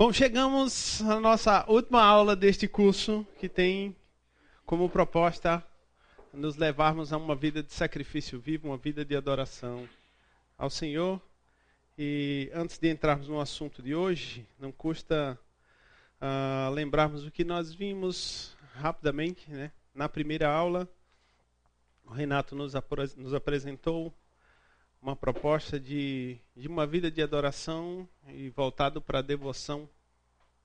Bom, chegamos à nossa última aula deste curso, que tem como proposta nos levarmos a uma vida de sacrifício vivo, uma vida de adoração ao Senhor. E antes de entrarmos no assunto de hoje, não custa uh, lembrarmos o que nós vimos rapidamente, né? Na primeira aula, o Renato nos, nos apresentou uma proposta de, de uma vida de adoração e voltado para a devoção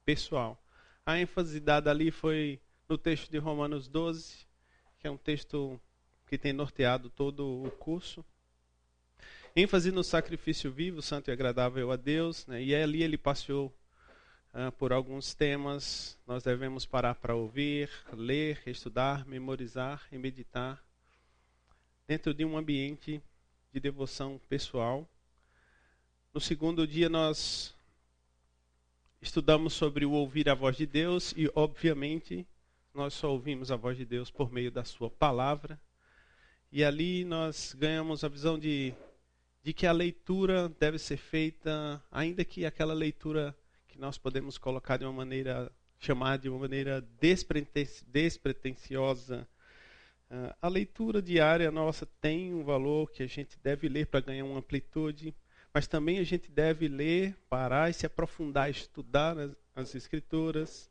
pessoal. A ênfase dada ali foi no texto de Romanos 12, que é um texto que tem norteado todo o curso. ênfase no sacrifício vivo, santo e agradável a Deus, né? e ali ele passeou uh, por alguns temas. Nós devemos parar para ouvir, ler, estudar, memorizar e meditar dentro de um ambiente de devoção pessoal. No segundo dia, nós estudamos sobre o ouvir a voz de Deus e, obviamente, nós só ouvimos a voz de Deus por meio da Sua palavra. E ali nós ganhamos a visão de, de que a leitura deve ser feita, ainda que aquela leitura que nós podemos colocar de uma maneira, chamar de uma maneira despretensiosa, ah, a leitura diária nossa tem um valor que a gente deve ler para ganhar uma amplitude, mas também a gente deve ler, parar e se aprofundar, estudar as, as Escrituras.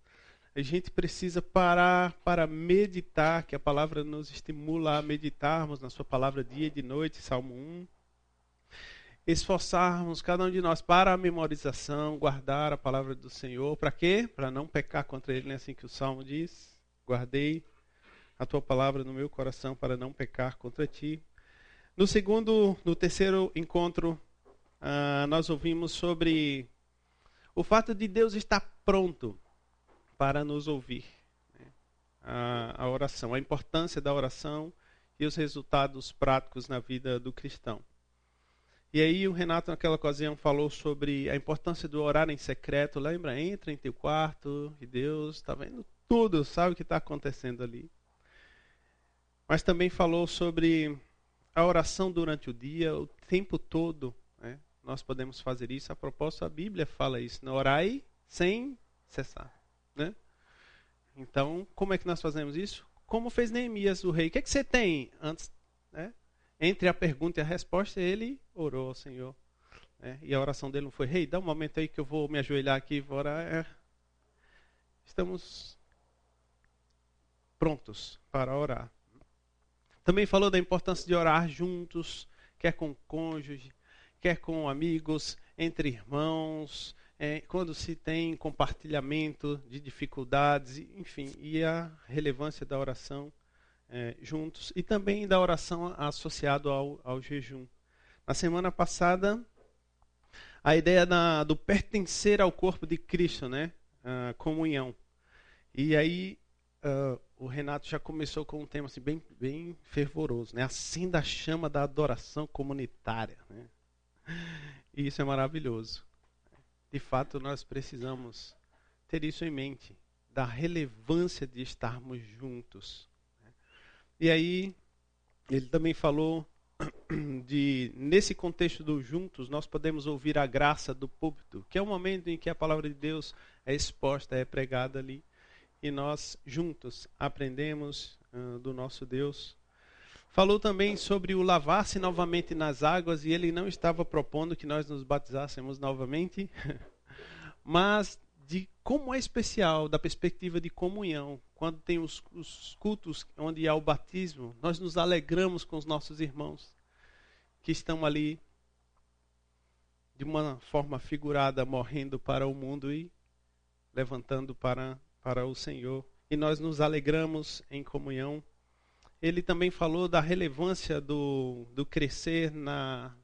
A gente precisa parar para meditar, que a palavra nos estimula a meditarmos na Sua palavra dia e de noite, Salmo 1. Esforçarmos cada um de nós para a memorização, guardar a palavra do Senhor. Para quê? Para não pecar contra Ele, é assim que o Salmo diz. Guardei a tua palavra no meu coração para não pecar contra ti. No segundo, no terceiro encontro, uh, nós ouvimos sobre o fato de Deus estar pronto para nos ouvir. Né? A, a oração, a importância da oração e os resultados práticos na vida do cristão. E aí o Renato naquela ocasião falou sobre a importância do orar em secreto. Lembra? Entra em teu quarto e Deus está vendo tudo, sabe o que está acontecendo ali. Mas também falou sobre a oração durante o dia, o tempo todo. Né? Nós podemos fazer isso. A propósito, a Bíblia fala isso: né? orai sem cessar. Né? Então, como é que nós fazemos isso? Como fez Neemias, o rei. O que, é que você tem? Antes, né? Entre a pergunta e a resposta, ele orou ao Senhor. Né? E a oração dele não foi: Rei, dá um momento aí que eu vou me ajoelhar aqui e vou orar. É. Estamos prontos para orar. Também falou da importância de orar juntos, quer com cônjuge, quer com amigos, entre irmãos, é, quando se tem compartilhamento de dificuldades, enfim, e a relevância da oração é, juntos e também da oração associado ao, ao jejum. Na semana passada, a ideia da, do pertencer ao corpo de Cristo, né? A comunhão. E aí uh, o Renato já começou com um tema assim, bem, bem fervoroso, né? Acenda a chama da adoração comunitária. Né? E isso é maravilhoso. De fato, nós precisamos ter isso em mente, da relevância de estarmos juntos. Né? E aí, ele também falou de, nesse contexto do juntos, nós podemos ouvir a graça do púlpito, que é o momento em que a palavra de Deus é exposta, é pregada ali e nós juntos aprendemos uh, do nosso Deus. Falou também sobre o lavar-se novamente nas águas e ele não estava propondo que nós nos batizássemos novamente, mas de como é especial da perspectiva de comunhão, quando tem os, os cultos onde há o batismo, nós nos alegramos com os nossos irmãos que estão ali de uma forma figurada morrendo para o mundo e levantando para para o Senhor e nós nos alegramos em comunhão. Ele também falou da relevância do, do crescer na,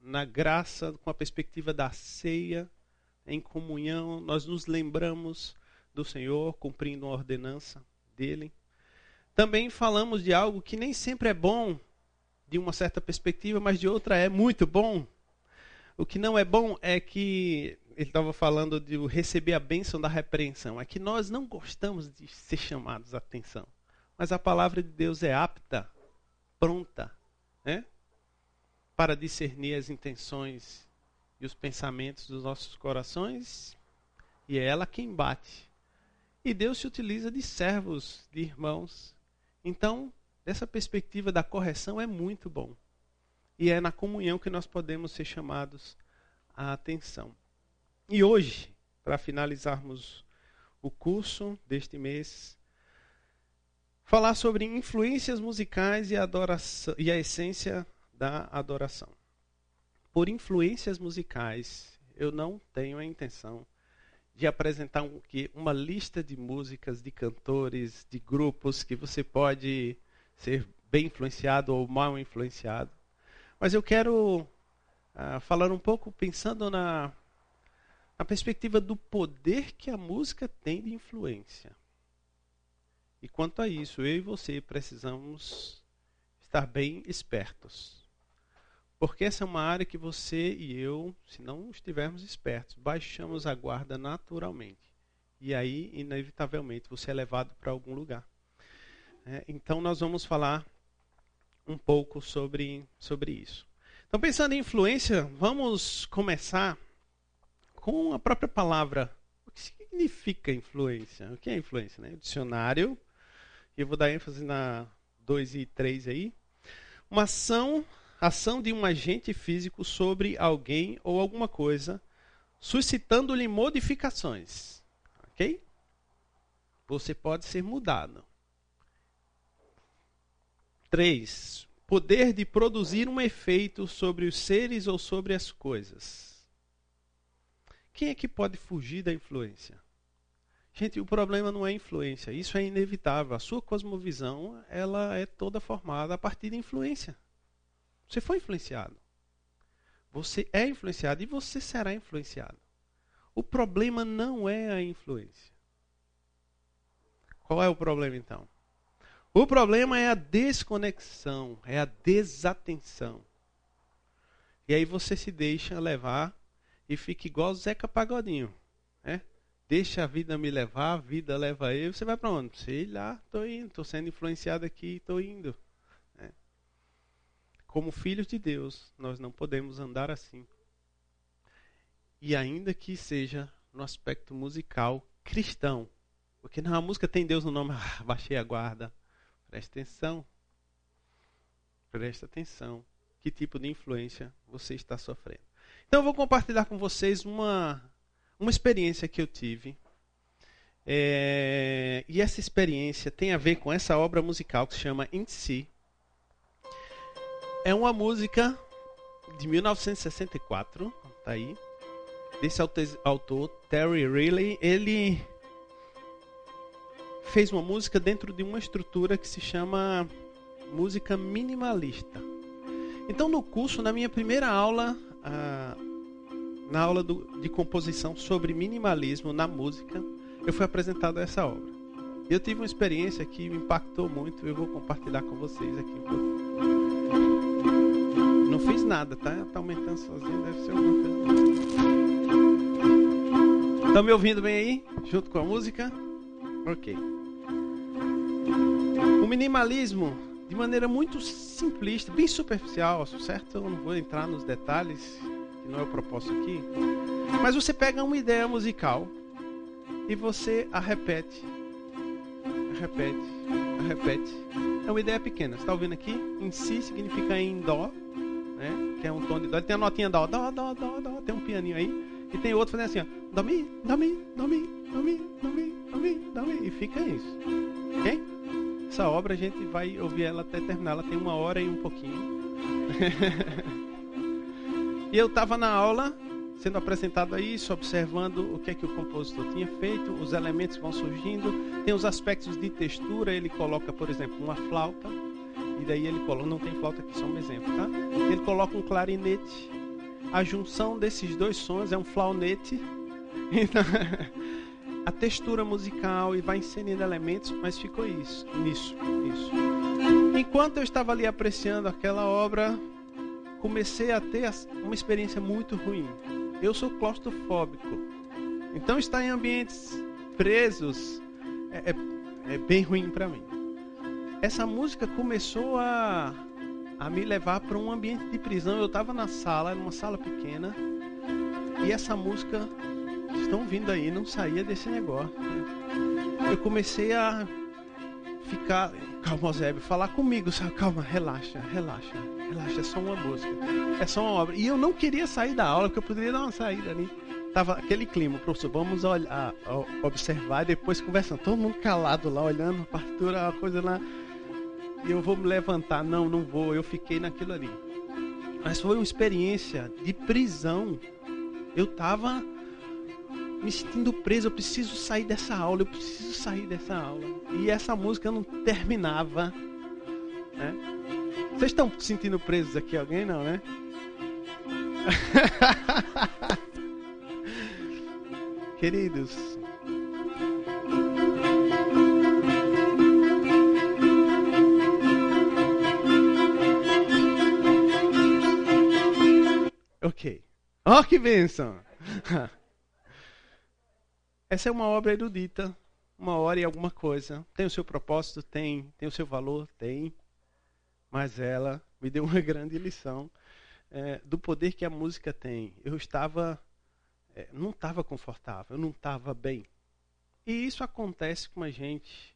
na graça, com a perspectiva da ceia, em comunhão. Nós nos lembramos do Senhor, cumprindo a ordenança dele. Também falamos de algo que nem sempre é bom, de uma certa perspectiva, mas de outra é muito bom. O que não é bom é que ele estava falando de receber a bênção da repreensão. É que nós não gostamos de ser chamados a atenção. Mas a palavra de Deus é apta, pronta, né? para discernir as intenções e os pensamentos dos nossos corações E é ela quem bate. E Deus se utiliza de servos, de irmãos. Então, dessa perspectiva da correção é muito bom. E é na comunhão que nós podemos ser chamados à atenção. E hoje, para finalizarmos o curso deste mês, falar sobre influências musicais e, adoração, e a essência da adoração. Por influências musicais, eu não tenho a intenção de apresentar um, que, uma lista de músicas, de cantores, de grupos que você pode ser bem influenciado ou mal influenciado. Mas eu quero uh, falar um pouco pensando na, na perspectiva do poder que a música tem de influência. E quanto a isso, eu e você precisamos estar bem espertos. Porque essa é uma área que você e eu, se não estivermos espertos, baixamos a guarda naturalmente. E aí, inevitavelmente, você é levado para algum lugar. É, então, nós vamos falar um pouco sobre, sobre isso. Então, pensando em influência, vamos começar com a própria palavra. O que significa influência? O que é influência? Né? O dicionário eu vou dar ênfase na 2 e 3 aí. Uma ação, ação de um agente físico sobre alguém ou alguma coisa, suscitando-lhe modificações. Ok? Você pode ser mudado. 3. Poder de produzir um efeito sobre os seres ou sobre as coisas. Quem é que pode fugir da influência? Gente, o problema não é influência, isso é inevitável. A sua cosmovisão, ela é toda formada a partir de influência. Você foi influenciado. Você é influenciado e você será influenciado. O problema não é a influência. Qual é o problema então? O problema é a desconexão, é a desatenção. E aí você se deixa levar e fica igual Zeca Pagodinho. Né? Deixa a vida me levar, a vida leva eu. Você vai para onde? Sei lá, estou indo, estou sendo influenciado aqui, estou indo. É. Como filhos de Deus, nós não podemos andar assim. E ainda que seja no aspecto musical cristão, porque não, a música tem Deus no nome, ah, baixei a guarda. Preste atenção. Preste atenção. Que tipo de influência você está sofrendo? Então eu vou compartilhar com vocês uma uma experiência que eu tive. É, e essa experiência tem a ver com essa obra musical que se chama In Si. É uma música de 1964, tá aí. Desse autor, Terry Riley, ele fez uma música dentro de uma estrutura que se chama música minimalista. Então, no curso, na minha primeira aula, na aula do, de composição sobre minimalismo na música, eu fui apresentado a essa obra. Eu tive uma experiência que me impactou muito, eu vou compartilhar com vocês aqui. Não fiz nada, tá? Tá aumentando sozinho, deve ser alguma coisa. Estão me ouvindo bem aí? Junto com a música? Ok. O minimalismo, de maneira muito simplista, bem superficial, certo? Eu não vou entrar nos detalhes, não é o propósito aqui. Mas você pega uma ideia musical e você a repete, a repete, a repete. É uma ideia pequena. Você está ouvindo aqui? Em si significa em dó, né? Que é um tom de dó. Tem a notinha dó, dó, dó, dó, dó. Tem um pianinho aí. E tem outro fazendo assim, ó. Dó mi, dó mi, dó mi, dó mi, dó mi, dó mi, dó mi. E fica isso. Ok? Essa obra a gente vai ouvir ela até terminar. Ela tem uma hora e um pouquinho. E eu estava na aula, sendo apresentado a isso, observando o que é que o compositor tinha feito, os elementos vão surgindo, tem os aspectos de textura, ele coloca, por exemplo, uma flauta, e daí ele coloca, não tem flauta aqui, só um exemplo, tá? Ele coloca um clarinete, a junção desses dois sons é um flaunete, então, a textura musical e vai inserindo elementos, mas ficou isso, nisso, isso. Enquanto eu estava ali apreciando aquela obra, comecei a ter uma experiência muito ruim. Eu sou claustrofóbico. Então estar em ambientes presos é, é, é bem ruim para mim. Essa música começou a, a me levar para um ambiente de prisão. Eu estava na sala, numa sala pequena, e essa música estão vindo aí, não saía desse negócio. Eu comecei a ficar, calma, Zébio, falar comigo, sabe? calma, relaxa, relaxa, relaxa, é só uma música, é só uma obra. E eu não queria sair da aula, porque eu poderia dar uma saída ali. Tava aquele clima, professor, vamos olhar, observar e depois conversando. Todo mundo calado lá, olhando a partitura, a coisa lá. E eu vou me levantar. Não, não vou. Eu fiquei naquilo ali. Mas foi uma experiência de prisão. Eu estava me sentindo preso. Eu preciso sair dessa aula. Eu preciso sair dessa aula. E essa música não terminava. Né? Vocês estão se sentindo presos aqui? Alguém não, né? Queridos, Ok. Ó, oh, que bênção! Essa é uma obra erudita, uma hora e alguma coisa. Tem o seu propósito? Tem. Tem o seu valor? Tem. Mas ela me deu uma grande lição é, do poder que a música tem. Eu estava. É, não estava confortável, eu não estava bem. E isso acontece com a gente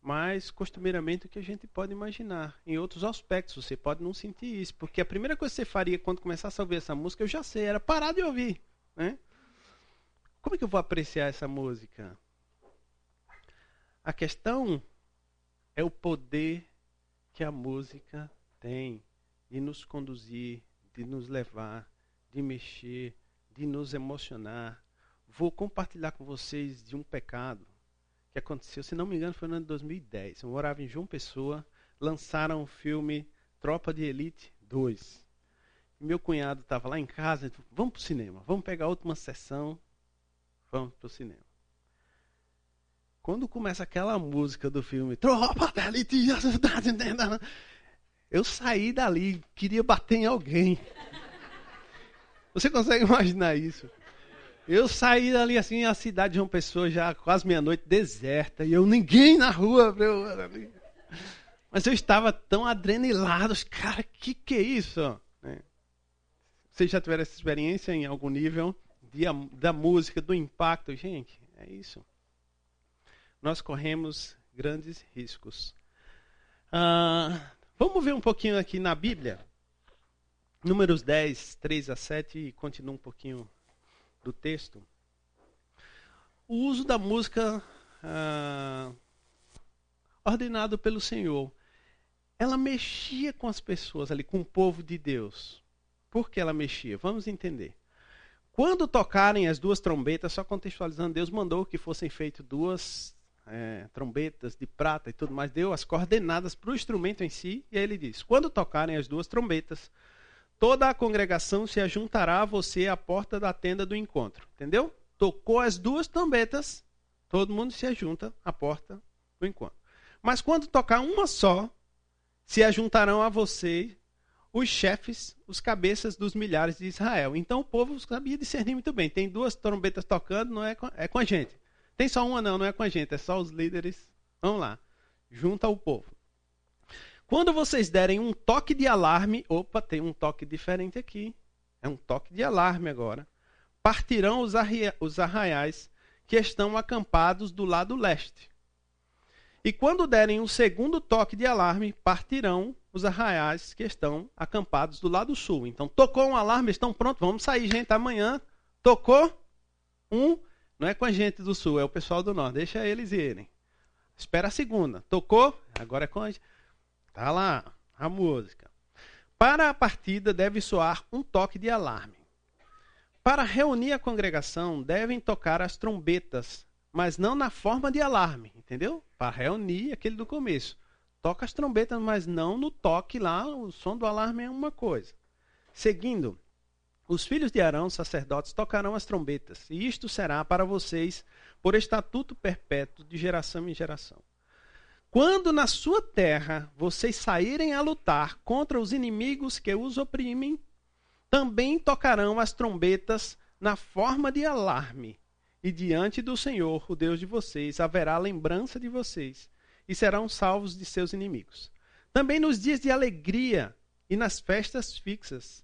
mais costumeiramente do que a gente pode imaginar. Em outros aspectos, você pode não sentir isso, porque a primeira coisa que você faria quando começasse a ouvir essa música, eu já sei, era parar de ouvir. Né? Como é que eu vou apreciar essa música? A questão é o poder que a música tem de nos conduzir, de nos levar, de mexer, de nos emocionar. Vou compartilhar com vocês de um pecado que aconteceu, se não me engano, foi no ano de 2010. Eu morava em João Pessoa, lançaram o filme Tropa de Elite 2. E meu cunhado estava lá em casa, disse, vamos para o cinema, vamos pegar a última sessão, vamos para o cinema. Quando começa aquela música do filme eu saí dali, queria bater em alguém. Você consegue imaginar isso? Eu saí dali assim, a cidade de uma pessoa já quase meia-noite, deserta, e eu ninguém na rua. Eu, mas eu estava tão adrenilado, cara, que que é isso? É. Vocês já tiveram essa experiência em algum nível de, da música, do impacto? Gente, é isso. Nós corremos grandes riscos. Ah, vamos ver um pouquinho aqui na Bíblia. Números 10, 3 a 7, e continua um pouquinho do texto, o uso da música ah, ordenado pelo Senhor, ela mexia com as pessoas ali, com o povo de Deus. Por que ela mexia? Vamos entender. Quando tocarem as duas trombetas, só contextualizando, Deus mandou que fossem feitas duas é, trombetas de prata e tudo mais, deu as coordenadas para o instrumento em si, e aí ele diz: quando tocarem as duas trombetas, toda a congregação se ajuntará a você à porta da tenda do encontro. Entendeu? Tocou as duas trombetas, todo mundo se ajunta à porta do encontro. Mas quando tocar uma só, se ajuntarão a você os chefes, os cabeças dos milhares de Israel. Então o povo sabia discernir muito bem. Tem duas trombetas tocando, não é com, é com a gente. Tem só uma, não, não é com a gente, é só os líderes. Vamos lá. Junta o povo. Quando vocês derem um toque de alarme, opa, tem um toque diferente aqui. É um toque de alarme agora. Partirão os, os arraiais que estão acampados do lado leste. E quando derem um segundo toque de alarme, partirão os arraiais que estão acampados do lado sul. Então, tocou um alarme, estão prontos, vamos sair, gente, amanhã. Tocou um, não é com a gente do sul, é o pessoal do norte, deixa eles irem. Espera a segunda. Tocou, agora é com a gente. Tá lá a música. Para a partida deve soar um toque de alarme. Para reunir a congregação devem tocar as trombetas, mas não na forma de alarme, entendeu? Para reunir aquele do começo. Toca as trombetas, mas não no toque lá, o som do alarme é uma coisa. Seguindo, os filhos de Arão, sacerdotes, tocarão as trombetas, e isto será para vocês por estatuto perpétuo de geração em geração. Quando na sua terra vocês saírem a lutar contra os inimigos que os oprimem, também tocarão as trombetas na forma de alarme, e diante do Senhor, o Deus de vocês, haverá lembrança de vocês, e serão salvos de seus inimigos. Também nos dias de alegria e nas festas fixas,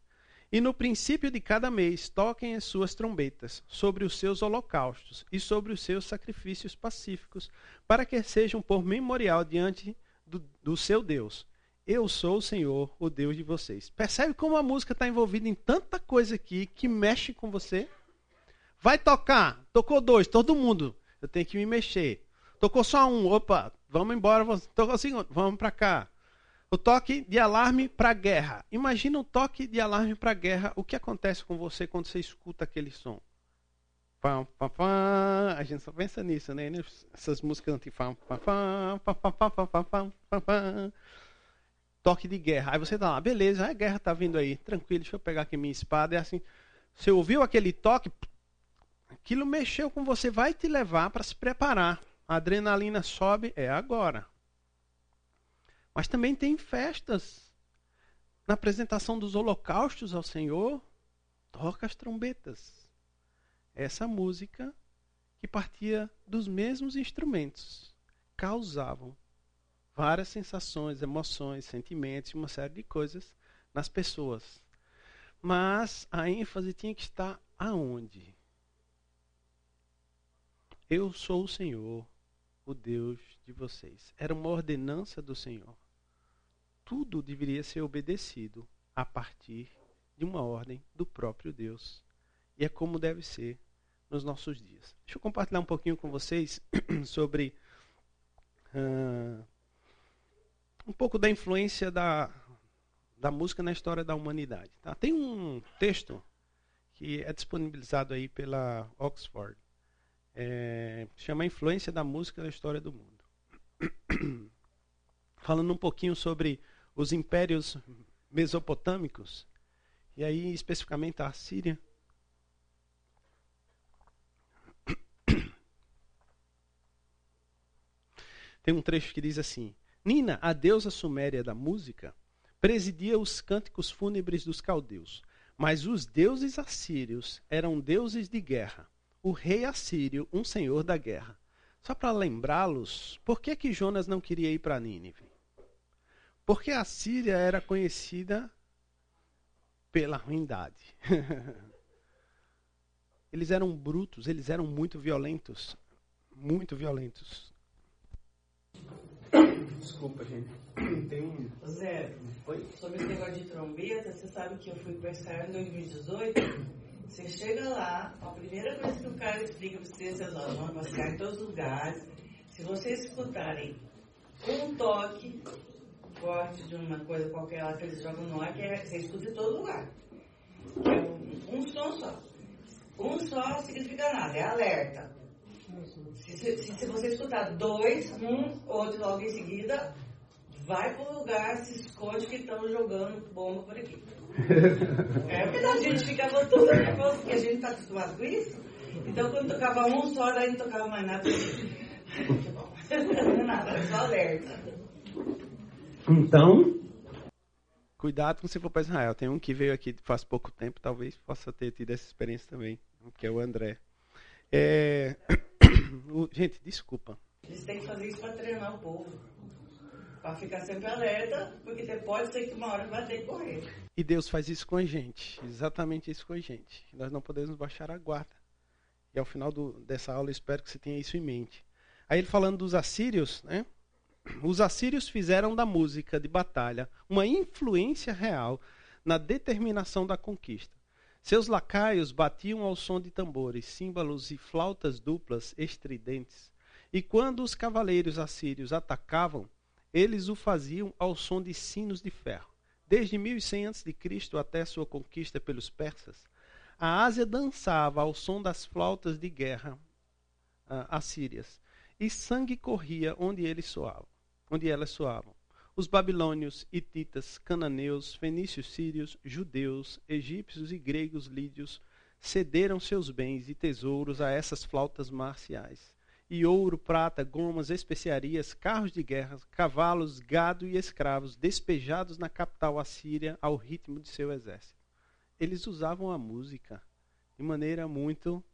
E no princípio de cada mês toquem as suas trombetas sobre os seus holocaustos e sobre os seus sacrifícios pacíficos, para que sejam por memorial diante do, do seu Deus. Eu sou o Senhor, o Deus de vocês. Percebe como a música está envolvida em tanta coisa aqui que mexe com você? Vai tocar, tocou dois, todo mundo. Eu tenho que me mexer. Tocou só um, opa, vamos embora. Tocou segundo, vamos para cá. O toque de alarme para guerra. Imagina um toque de alarme para guerra. O que acontece com você quando você escuta aquele som? Pam, pam, pam. A gente só pensa nisso, né? Essas músicas antifam. Toque de guerra. Aí você tá lá, beleza, a guerra tá vindo aí. Tranquilo, deixa eu pegar aqui minha espada. É assim. Você ouviu aquele toque? Aquilo mexeu com você, vai te levar para se preparar. A adrenalina sobe, é agora. Mas também tem festas. Na apresentação dos holocaustos ao Senhor, toca as trombetas. Essa música que partia dos mesmos instrumentos causavam várias sensações, emoções, sentimentos, uma série de coisas nas pessoas. Mas a ênfase tinha que estar aonde? Eu sou o Senhor, o Deus de vocês. Era uma ordenança do Senhor tudo deveria ser obedecido a partir de uma ordem do próprio Deus. E é como deve ser nos nossos dias. Deixa eu compartilhar um pouquinho com vocês sobre uh, um pouco da influência da, da música na história da humanidade. Tá? Tem um texto que é disponibilizado aí pela Oxford, é, chama Influência da Música na História do Mundo. Falando um pouquinho sobre os impérios mesopotâmicos, e aí especificamente a Síria. Tem um trecho que diz assim: Nina, a deusa suméria da música, presidia os cânticos fúnebres dos caldeus, mas os deuses assírios eram deuses de guerra. O rei assírio, um senhor da guerra. Só para lembrá-los, por que que Jonas não queria ir para Nínive? Porque a Síria era conhecida pela ruindade. eles eram brutos, eles eram muito violentos. Muito violentos. Desculpa, gente. Tem um. Zé, Oi? sobre esse negócio de trombeta, você sabe que eu fui para Israel em 2018. Você chega lá, a primeira coisa que o cara explica para você, vocês vão passear em todos os lugares. Se vocês escutarem um toque, corte de uma coisa qualquer lá que eles jogam no ar, que é, você escuta em todo lugar. É um, um som só. Um só significa nada, é alerta. Se, se, se, você escutar dois, um, outro logo em seguida, vai para o lugar, se esconde que estão jogando bomba por aqui. É porque a gente ficava tudo nervoso, porque a gente está acostumado com isso. Então quando tocava um só, daí não tocava mais nada. Que bom. Não é nada, só alerta. Então. Cuidado quando você for para Israel. Tem um que veio aqui faz pouco tempo, talvez possa ter tido essa experiência também, que é o André. É... Gente, desculpa. Eles têm que fazer isso para treinar o povo. Para ficar sempre alerta, porque pode ser que uma hora vai ter que correr. E Deus faz isso com a gente, exatamente isso com a gente. Nós não podemos baixar a guarda. E ao final do, dessa aula, espero que você tenha isso em mente. Aí ele falando dos assírios, né? os assírios fizeram da música de batalha uma influência real na determinação da conquista. Seus lacaios batiam ao som de tambores, símbolos e flautas duplas estridentes. E quando os cavaleiros assírios atacavam, eles o faziam ao som de sinos de ferro. Desde 1100 a.C. até sua conquista pelos persas, a Ásia dançava ao som das flautas de guerra uh, assírias, e sangue corria onde eles soavam onde elas soavam. Os babilônios, hititas, cananeus, fenícios, sírios, judeus, egípcios e gregos lídios cederam seus bens e tesouros a essas flautas marciais. E ouro, prata, gomas, especiarias, carros de guerra, cavalos, gado e escravos despejados na capital assíria ao ritmo de seu exército. Eles usavam a música de maneira muito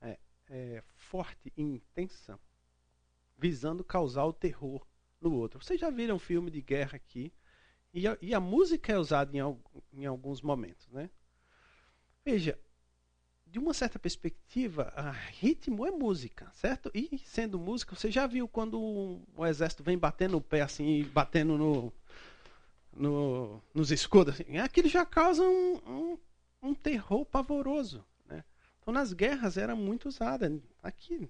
é, é, forte e intensa, visando causar o terror no outro. Vocês já viram filme de guerra aqui? E a, e a música é usada em, em, alguns momentos, né? Veja, de uma certa perspectiva, ritmo é música, certo? E sendo música, você já viu quando o exército vem batendo o pé assim, batendo no, no, nos escudos, assim, aquilo já causa um, um, um terror pavoroso. Né? Então, nas guerras era muito usada. Aqui,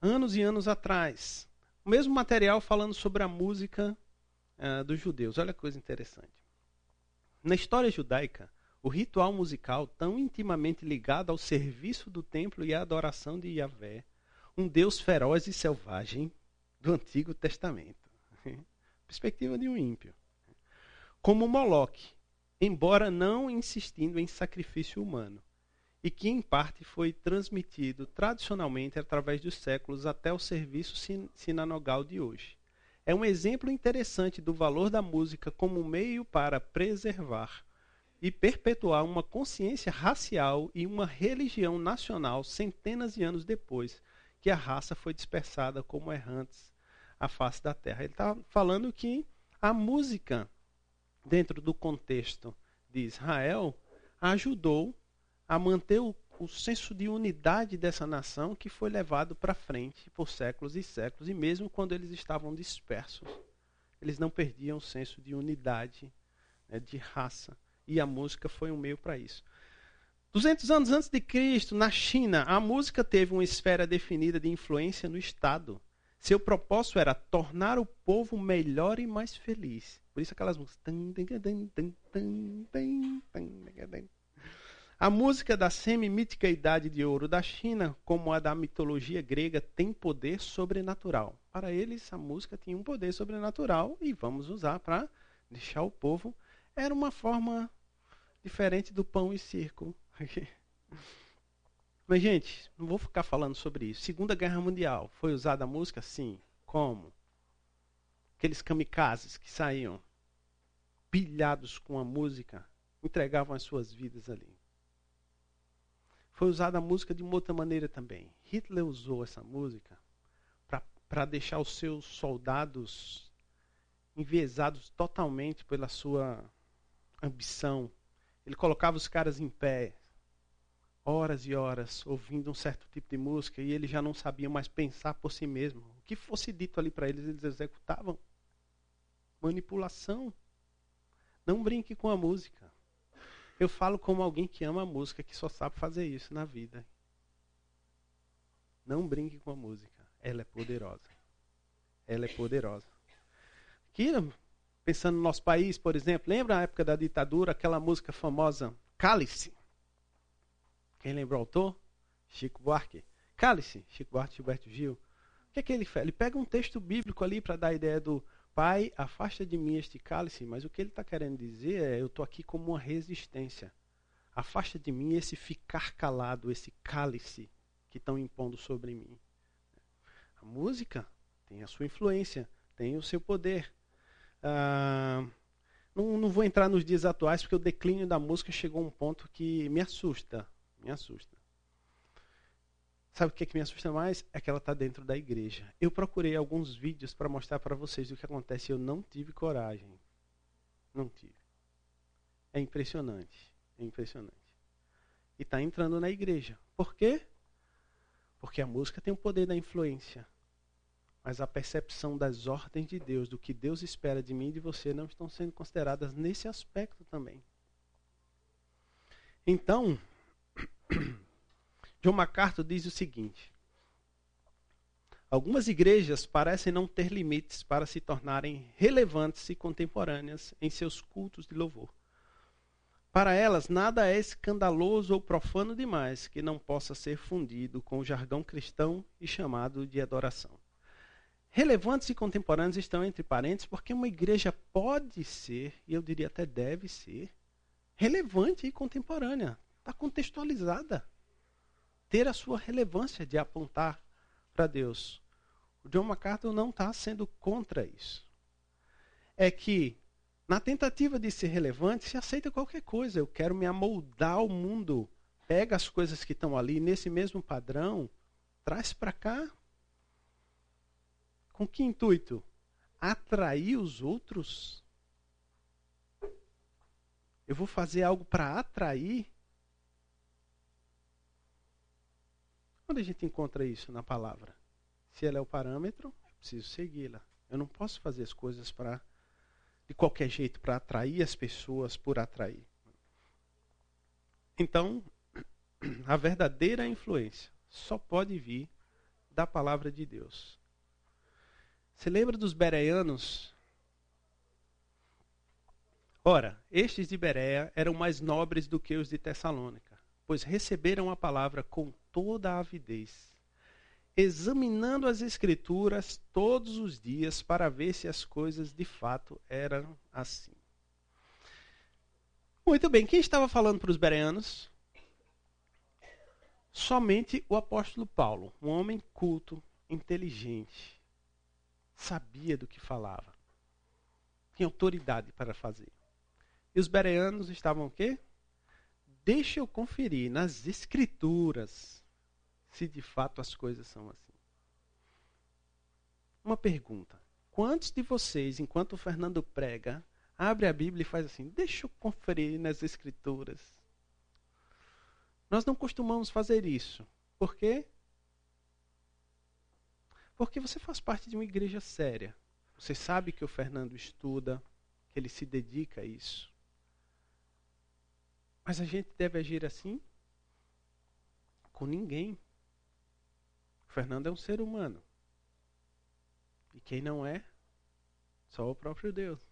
anos e anos atrás, o mesmo material falando sobre a música uh, dos judeus. Olha que coisa interessante. Na história judaica, o ritual musical, tão intimamente ligado ao serviço do templo e à adoração de Yahvé, um Deus feroz e selvagem do Antigo Testamento. Perspectiva de um ímpio. Como Moloque, embora não insistindo em sacrifício humano, e que em parte foi transmitido tradicionalmente através dos séculos até o serviço sinagogal de hoje. É um exemplo interessante do valor da música como meio para preservar e perpetuar uma consciência racial e uma religião nacional centenas de anos depois que a raça foi dispersada como errantes à face da terra. Ele está falando que a música, dentro do contexto de Israel, ajudou a manter o, o senso de unidade dessa nação que foi levado para frente por séculos e séculos, e mesmo quando eles estavam dispersos, eles não perdiam o senso de unidade, né, de raça e a música foi um meio para isso. 200 anos antes de Cristo, na China, a música teve uma esfera definida de influência no Estado. Seu propósito era tornar o povo melhor e mais feliz. Por isso aquelas músicas. A música da semi-mítica Idade de Ouro da China, como a da mitologia grega, tem poder sobrenatural. Para eles, a música tinha um poder sobrenatural e vamos usar para deixar o povo. Era uma forma diferente do pão e circo. Mas, gente, não vou ficar falando sobre isso. Segunda Guerra Mundial, foi usada a música? Sim. Como? Aqueles kamikazes que saíam pilhados com a música, entregavam as suas vidas ali. Foi usada a música de uma outra maneira também. Hitler usou essa música para deixar os seus soldados enviesados totalmente pela sua ambição, ele colocava os caras em pé, horas e horas, ouvindo um certo tipo de música, e eles já não sabiam mais pensar por si mesmo. O que fosse dito ali para eles, eles executavam. Manipulação. Não brinque com a música. Eu falo como alguém que ama a música, que só sabe fazer isso na vida. Não brinque com a música. Ela é poderosa. Ela é poderosa. Aqui, Pensando no nosso país, por exemplo, lembra a época da ditadura, aquela música famosa Cálice? Quem lembra o autor? Chico Buarque. Cálice, Chico Buarque, Gilberto Gil. O que é que ele faz? Ele pega um texto bíblico ali para dar a ideia do Pai, afasta de mim este cálice, mas o que ele está querendo dizer é: eu estou aqui como uma resistência. Afasta de mim esse ficar calado, esse cálice que estão impondo sobre mim. A música tem a sua influência, tem o seu poder. Ah, não, não, vou entrar nos dias atuais, porque o declínio da música chegou a um ponto que me assusta. Me assusta. Sabe o que, é que me assusta mais? É que ela está dentro da igreja. Eu procurei alguns vídeos para mostrar para vocês o que acontece. Eu não tive coragem. Não tive. É impressionante. É impressionante. E está entrando na igreja. Por quê? Porque a música tem o poder da influência mas a percepção das ordens de Deus, do que Deus espera de mim e de você, não estão sendo consideradas nesse aspecto também. Então, John MacArthur diz o seguinte: Algumas igrejas parecem não ter limites para se tornarem relevantes e contemporâneas em seus cultos de louvor. Para elas, nada é escandaloso ou profano demais que não possa ser fundido com o jargão cristão e chamado de adoração. Relevantes e contemporâneos estão entre parênteses porque uma igreja pode ser, e eu diria até deve ser, relevante e contemporânea. Está contextualizada. Ter a sua relevância de apontar para Deus. O John MacArthur não está sendo contra isso. É que, na tentativa de ser relevante, se aceita qualquer coisa. Eu quero me amoldar ao mundo. Pega as coisas que estão ali nesse mesmo padrão, traz para cá, com que intuito? Atrair os outros? Eu vou fazer algo para atrair. Onde a gente encontra isso na palavra? Se ela é o parâmetro, eu preciso segui-la. Eu não posso fazer as coisas para de qualquer jeito para atrair as pessoas por atrair. Então, a verdadeira influência só pode vir da palavra de Deus. Você lembra dos bereanos? Ora, estes de Berea eram mais nobres do que os de Tessalônica, pois receberam a palavra com toda a avidez, examinando as Escrituras todos os dias para ver se as coisas de fato eram assim. Muito bem, quem estava falando para os bereanos? Somente o apóstolo Paulo, um homem culto, inteligente, sabia do que falava, tinha autoridade para fazer. E os bereanos estavam o quê? Deixa eu conferir nas escrituras se de fato as coisas são assim. Uma pergunta. Quantos de vocês, enquanto o Fernando prega, abre a Bíblia e faz assim: deixa eu conferir nas escrituras? Nós não costumamos fazer isso. Por quê? Porque você faz parte de uma igreja séria. Você sabe que o Fernando estuda, que ele se dedica a isso. Mas a gente deve agir assim com ninguém. O Fernando é um ser humano. E quem não é, só o próprio Deus.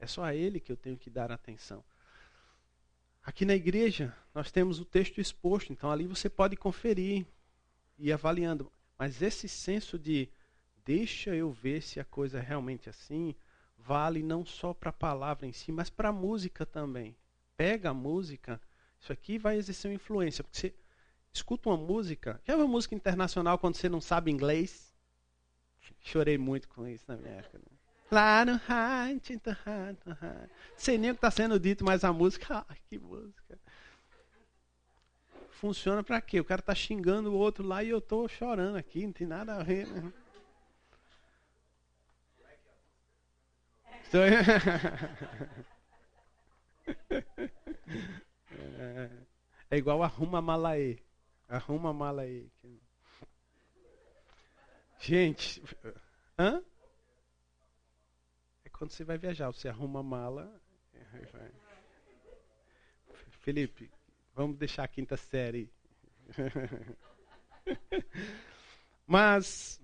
É só a Ele que eu tenho que dar atenção. Aqui na igreja, nós temos o texto exposto, então ali você pode conferir e avaliando. Mas esse senso de deixa eu ver se a coisa é realmente assim, vale não só para a palavra em si, mas para a música também. Pega a música, isso aqui vai exercer uma influência, porque você escuta uma música, já viu música internacional quando você não sabe inglês? Chorei muito com isso na minha época. Né? Lá no sei nem o que está sendo dito, mas a música, ah, que música. Funciona para quê? O cara está xingando o outro lá e eu estou chorando aqui, não tem nada a ver. Né? é, é igual arruma malaê. Arruma malaê. Gente, hã? Quando você vai viajar, você arruma mala. Felipe, vamos deixar a quinta série. Mas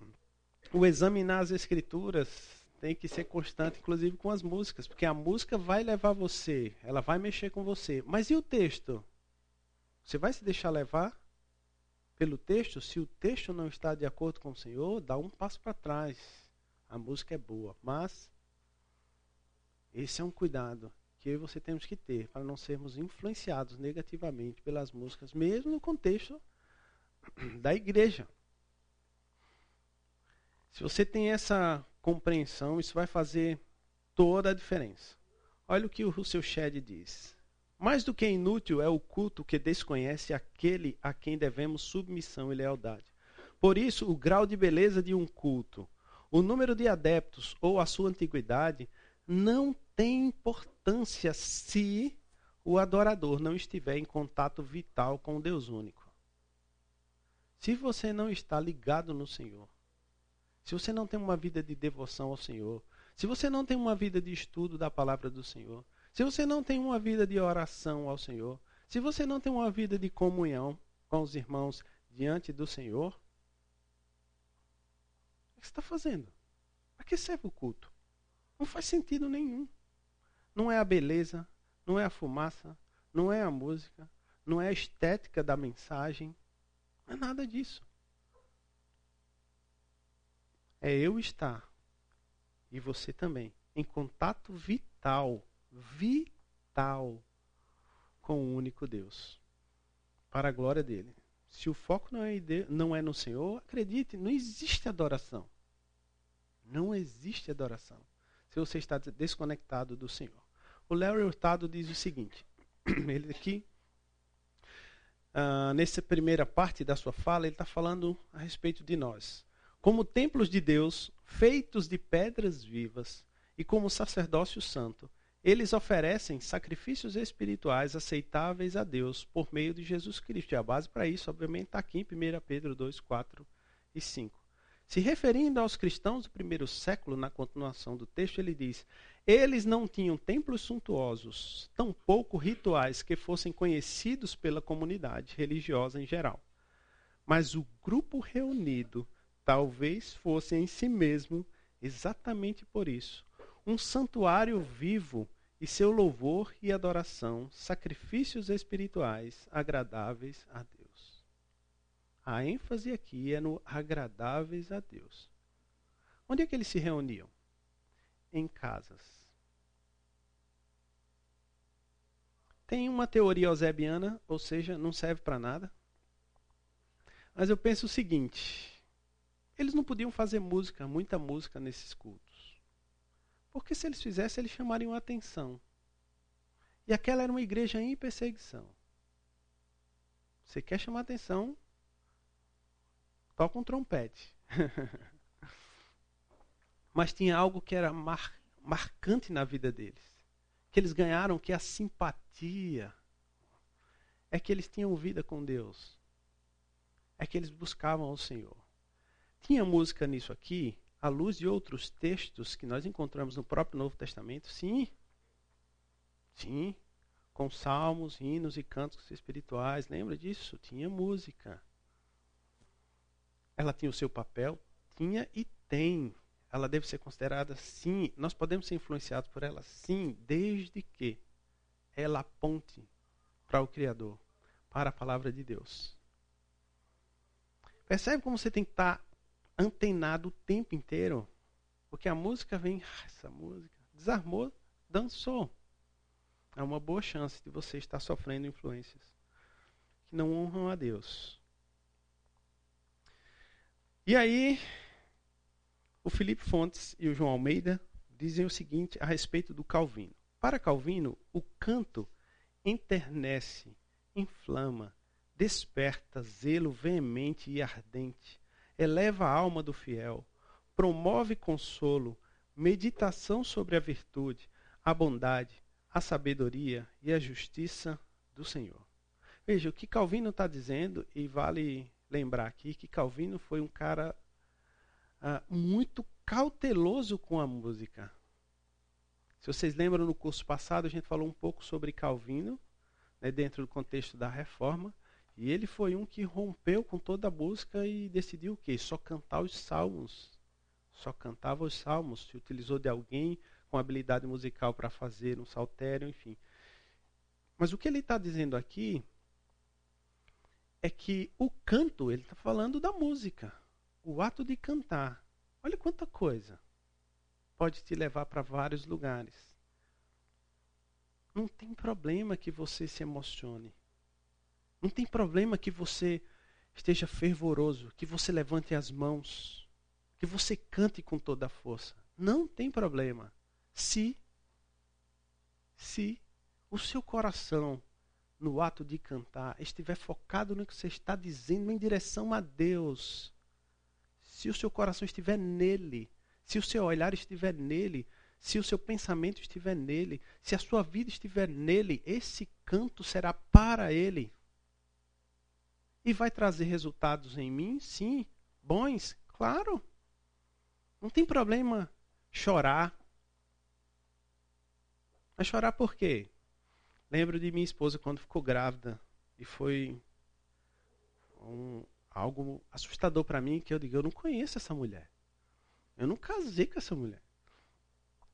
o examinar as escrituras tem que ser constante, inclusive com as músicas, porque a música vai levar você, ela vai mexer com você. Mas e o texto? Você vai se deixar levar pelo texto? Se o texto não está de acordo com o Senhor, dá um passo para trás. A música é boa, mas esse é um cuidado que eu e você temos que ter para não sermos influenciados negativamente pelas músicas, mesmo no contexto da igreja. Se você tem essa compreensão, isso vai fazer toda a diferença. Olha o que o seu Shed diz. Mais do que inútil é o culto que desconhece aquele a quem devemos submissão e lealdade. Por isso, o grau de beleza de um culto, o número de adeptos ou a sua antiguidade não tem importância se o adorador não estiver em contato vital com o Deus único. Se você não está ligado no Senhor, se você não tem uma vida de devoção ao Senhor, se você não tem uma vida de estudo da palavra do Senhor, se você não tem uma vida de oração ao Senhor, se você não tem uma vida de comunhão com os irmãos diante do Senhor, o que você está fazendo? Para que serve o culto? Não faz sentido nenhum. Não é a beleza, não é a fumaça, não é a música, não é a estética da mensagem, não é nada disso. É eu estar e você também em contato vital, vital com o único Deus, para a glória dele. Se o foco não é, não é no Senhor, acredite, não existe adoração. Não existe adoração se você está desconectado do Senhor. O Larry Hurtado diz o seguinte: ele aqui, uh, nessa primeira parte da sua fala, ele está falando a respeito de nós. Como templos de Deus, feitos de pedras vivas, e como sacerdócio santo, eles oferecem sacrifícios espirituais aceitáveis a Deus por meio de Jesus Cristo. E a base para isso, obviamente, está aqui em 1 Pedro 2, 4 e 5. Se referindo aos cristãos do primeiro século, na continuação do texto, ele diz: Eles não tinham templos suntuosos, tampouco rituais que fossem conhecidos pela comunidade religiosa em geral. Mas o grupo reunido talvez fosse em si mesmo, exatamente por isso, um santuário vivo e seu louvor e adoração, sacrifícios espirituais agradáveis a Deus. A ênfase aqui é no agradáveis a Deus. Onde é que eles se reuniam? Em casas. Tem uma teoria eusebiana, ou seja, não serve para nada. Mas eu penso o seguinte: eles não podiam fazer música, muita música nesses cultos. Porque se eles fizessem, eles chamariam a atenção. E aquela era uma igreja em perseguição. Você quer chamar atenção, toca um trompete. Mas tinha algo que era mar, marcante na vida deles. Que eles ganharam, que é a simpatia. É que eles tinham vida com Deus. É que eles buscavam o Senhor. Tinha música nisso aqui, à luz de outros textos que nós encontramos no próprio Novo Testamento? Sim. Sim. Com salmos, hinos e cantos espirituais. Lembra disso? Tinha música. Ela tinha o seu papel? Tinha e tem. Ela deve ser considerada sim. Nós podemos ser influenciados por ela sim, desde que ela aponte para o Criador, para a palavra de Deus. Percebe como você tem que estar antenado o tempo inteiro? Porque a música vem, essa música, desarmou, dançou. É uma boa chance de você estar sofrendo influências que não honram a Deus. E aí, o Felipe Fontes e o João Almeida dizem o seguinte a respeito do Calvino. Para Calvino, o canto enternece, inflama, desperta zelo veemente e ardente, eleva a alma do fiel, promove consolo, meditação sobre a virtude, a bondade, a sabedoria e a justiça do Senhor. Veja, o que Calvino está dizendo, e vale lembrar aqui que Calvino foi um cara uh, muito cauteloso com a música. Se vocês lembram, no curso passado a gente falou um pouco sobre Calvino, né, dentro do contexto da reforma, e ele foi um que rompeu com toda a música e decidiu o quê? Só cantar os salmos. Só cantava os salmos, se utilizou de alguém com habilidade musical para fazer um saltério, enfim. Mas o que ele está dizendo aqui é que o canto, ele está falando da música. O ato de cantar. Olha quanta coisa. Pode te levar para vários lugares. Não tem problema que você se emocione. Não tem problema que você esteja fervoroso, que você levante as mãos, que você cante com toda a força. Não tem problema. Se se o seu coração no ato de cantar, estiver focado no que você está dizendo em direção a Deus, se o seu coração estiver nele, se o seu olhar estiver nele, se o seu pensamento estiver nele, se a sua vida estiver nele, esse canto será para ele. E vai trazer resultados em mim? Sim. Bons? Claro. Não tem problema chorar. Mas chorar por quê? Lembro de minha esposa quando ficou grávida e foi um, algo assustador para mim que eu digo, eu não conheço essa mulher. Eu não casei com essa mulher.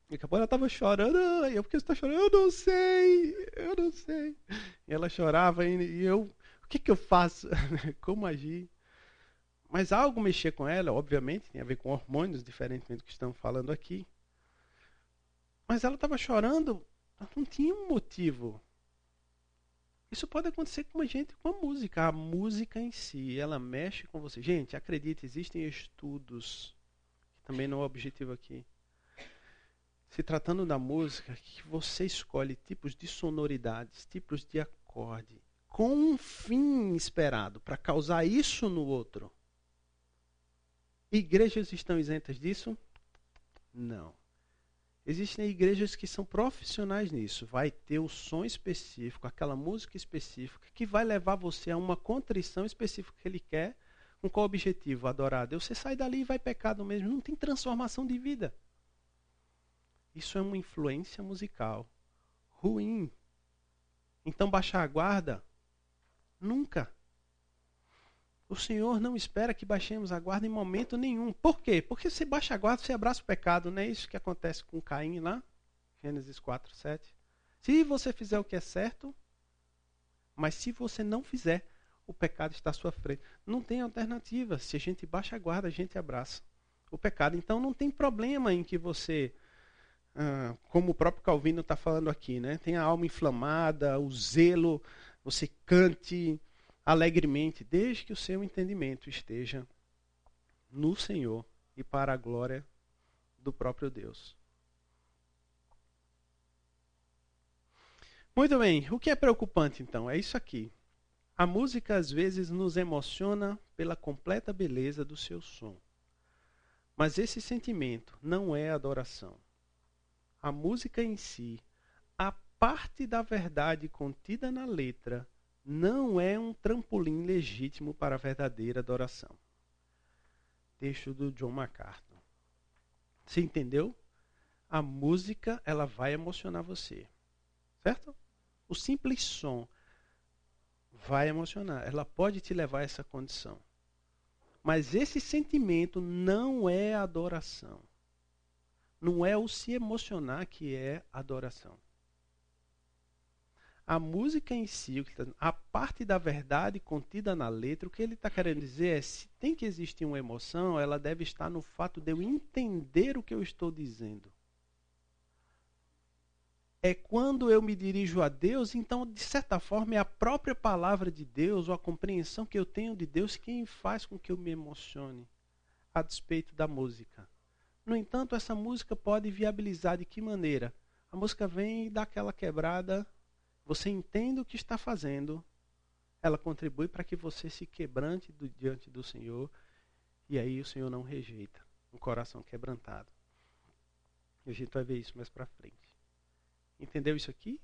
E a ela estava chorando, e eu, por que você está chorando? Eu não sei, eu não sei. E ela chorava e eu, o que, que eu faço? Como agir? Mas algo mexer com ela, obviamente, tem a ver com hormônios, diferentemente do que estamos falando aqui. Mas ela estava chorando não tinha um motivo. Isso pode acontecer com a gente com a música. A música em si, ela mexe com você. Gente, acredite, existem estudos, que também não é o objetivo aqui. Se tratando da música, que você escolhe tipos de sonoridades, tipos de acorde, com um fim esperado, para causar isso no outro. Igrejas estão isentas disso? Não. Existem igrejas que são profissionais nisso. Vai ter o som específico, aquela música específica, que vai levar você a uma contrição específica que ele quer. Com qual objetivo? Adorar a Deus. Você sai dali e vai pecar do mesmo. Não tem transformação de vida. Isso é uma influência musical ruim. Então, baixar a guarda? Nunca. O Senhor não espera que baixemos a guarda em momento nenhum. Por quê? Porque você baixa a guarda, você abraça o pecado. Não é isso que acontece com Caim lá? Gênesis 4, 7. Se você fizer o que é certo, mas se você não fizer, o pecado está à sua frente. Não tem alternativa. Se a gente baixa a guarda, a gente abraça o pecado. Então não tem problema em que você, ah, como o próprio Calvino está falando aqui, né? tem a alma inflamada, o zelo, você cante alegremente, desde que o seu entendimento esteja no Senhor e para a glória do próprio Deus. Muito bem, o que é preocupante então? É isso aqui. A música às vezes nos emociona pela completa beleza do seu som. Mas esse sentimento não é adoração. A música em si, a parte da verdade contida na letra, não é um trampolim legítimo para a verdadeira adoração. Texto do John MacArthur. Você entendeu? A música, ela vai emocionar você. Certo? O simples som vai emocionar. Ela pode te levar a essa condição. Mas esse sentimento não é adoração. Não é o se emocionar que é adoração a música em si, tá a parte da verdade contida na letra, o que ele está querendo dizer é: se tem que existir uma emoção, ela deve estar no fato de eu entender o que eu estou dizendo. É quando eu me dirijo a Deus, então, de certa forma, é a própria palavra de Deus, ou a compreensão que eu tenho de Deus, quem faz com que eu me emocione a despeito da música. No entanto, essa música pode viabilizar de que maneira? A música vem e dá aquela quebrada você entende o que está fazendo, ela contribui para que você se quebrante do, diante do Senhor, e aí o Senhor não rejeita um coração quebrantado. E a gente vai ver isso mais para frente. Entendeu isso aqui?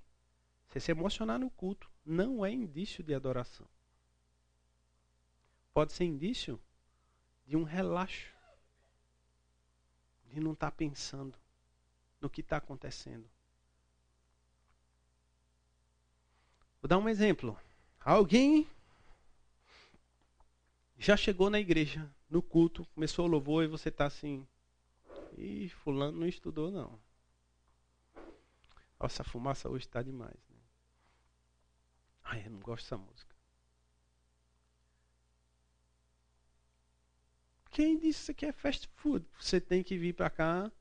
Você se emocionar no culto não é indício de adoração. Pode ser indício de um relaxo, de não estar tá pensando no que está acontecendo. Vou dar um exemplo. Alguém já chegou na igreja, no culto, começou o louvor e você está assim. Ih, fulano não estudou não. Nossa, a fumaça hoje está demais. Né? Ai, eu não gosto dessa música. Quem disse que é fast food? Você tem que vir para cá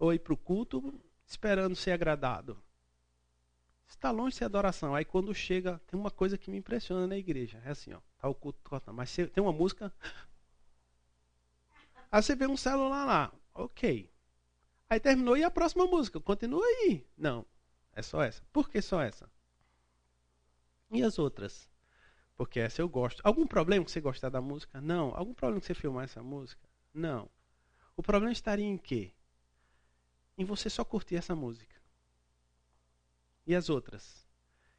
ou ir para o culto esperando ser agradado está longe de ser adoração. Aí quando chega, tem uma coisa que me impressiona na igreja. É assim, ó, tá o culto mas você, tem uma música. Aí você vê um celular lá, ok. Aí terminou e a próxima música, continua aí. Não, é só essa. Por que só essa? E as outras? Porque essa eu gosto. Algum problema que você gostar da música? Não. Algum problema que você filmar essa música? Não. O problema estaria em quê? Em você só curtir essa música. E as outras?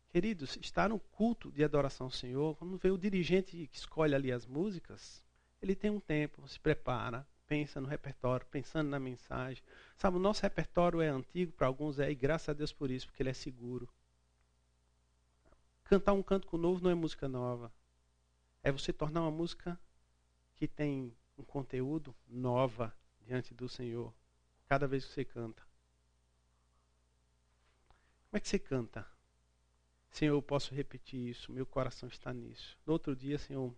Queridos, estar no culto de adoração ao Senhor, quando vê o dirigente que escolhe ali as músicas, ele tem um tempo, se prepara, pensa no repertório, pensando na mensagem. Sabe, o nosso repertório é antigo, para alguns é, e graças a Deus por isso, porque ele é seguro. Cantar um canto novo não é música nova. É você tornar uma música que tem um conteúdo nova diante do Senhor, cada vez que você canta. Como é que você canta? Senhor, eu posso repetir isso, meu coração está nisso. No outro dia, Senhor,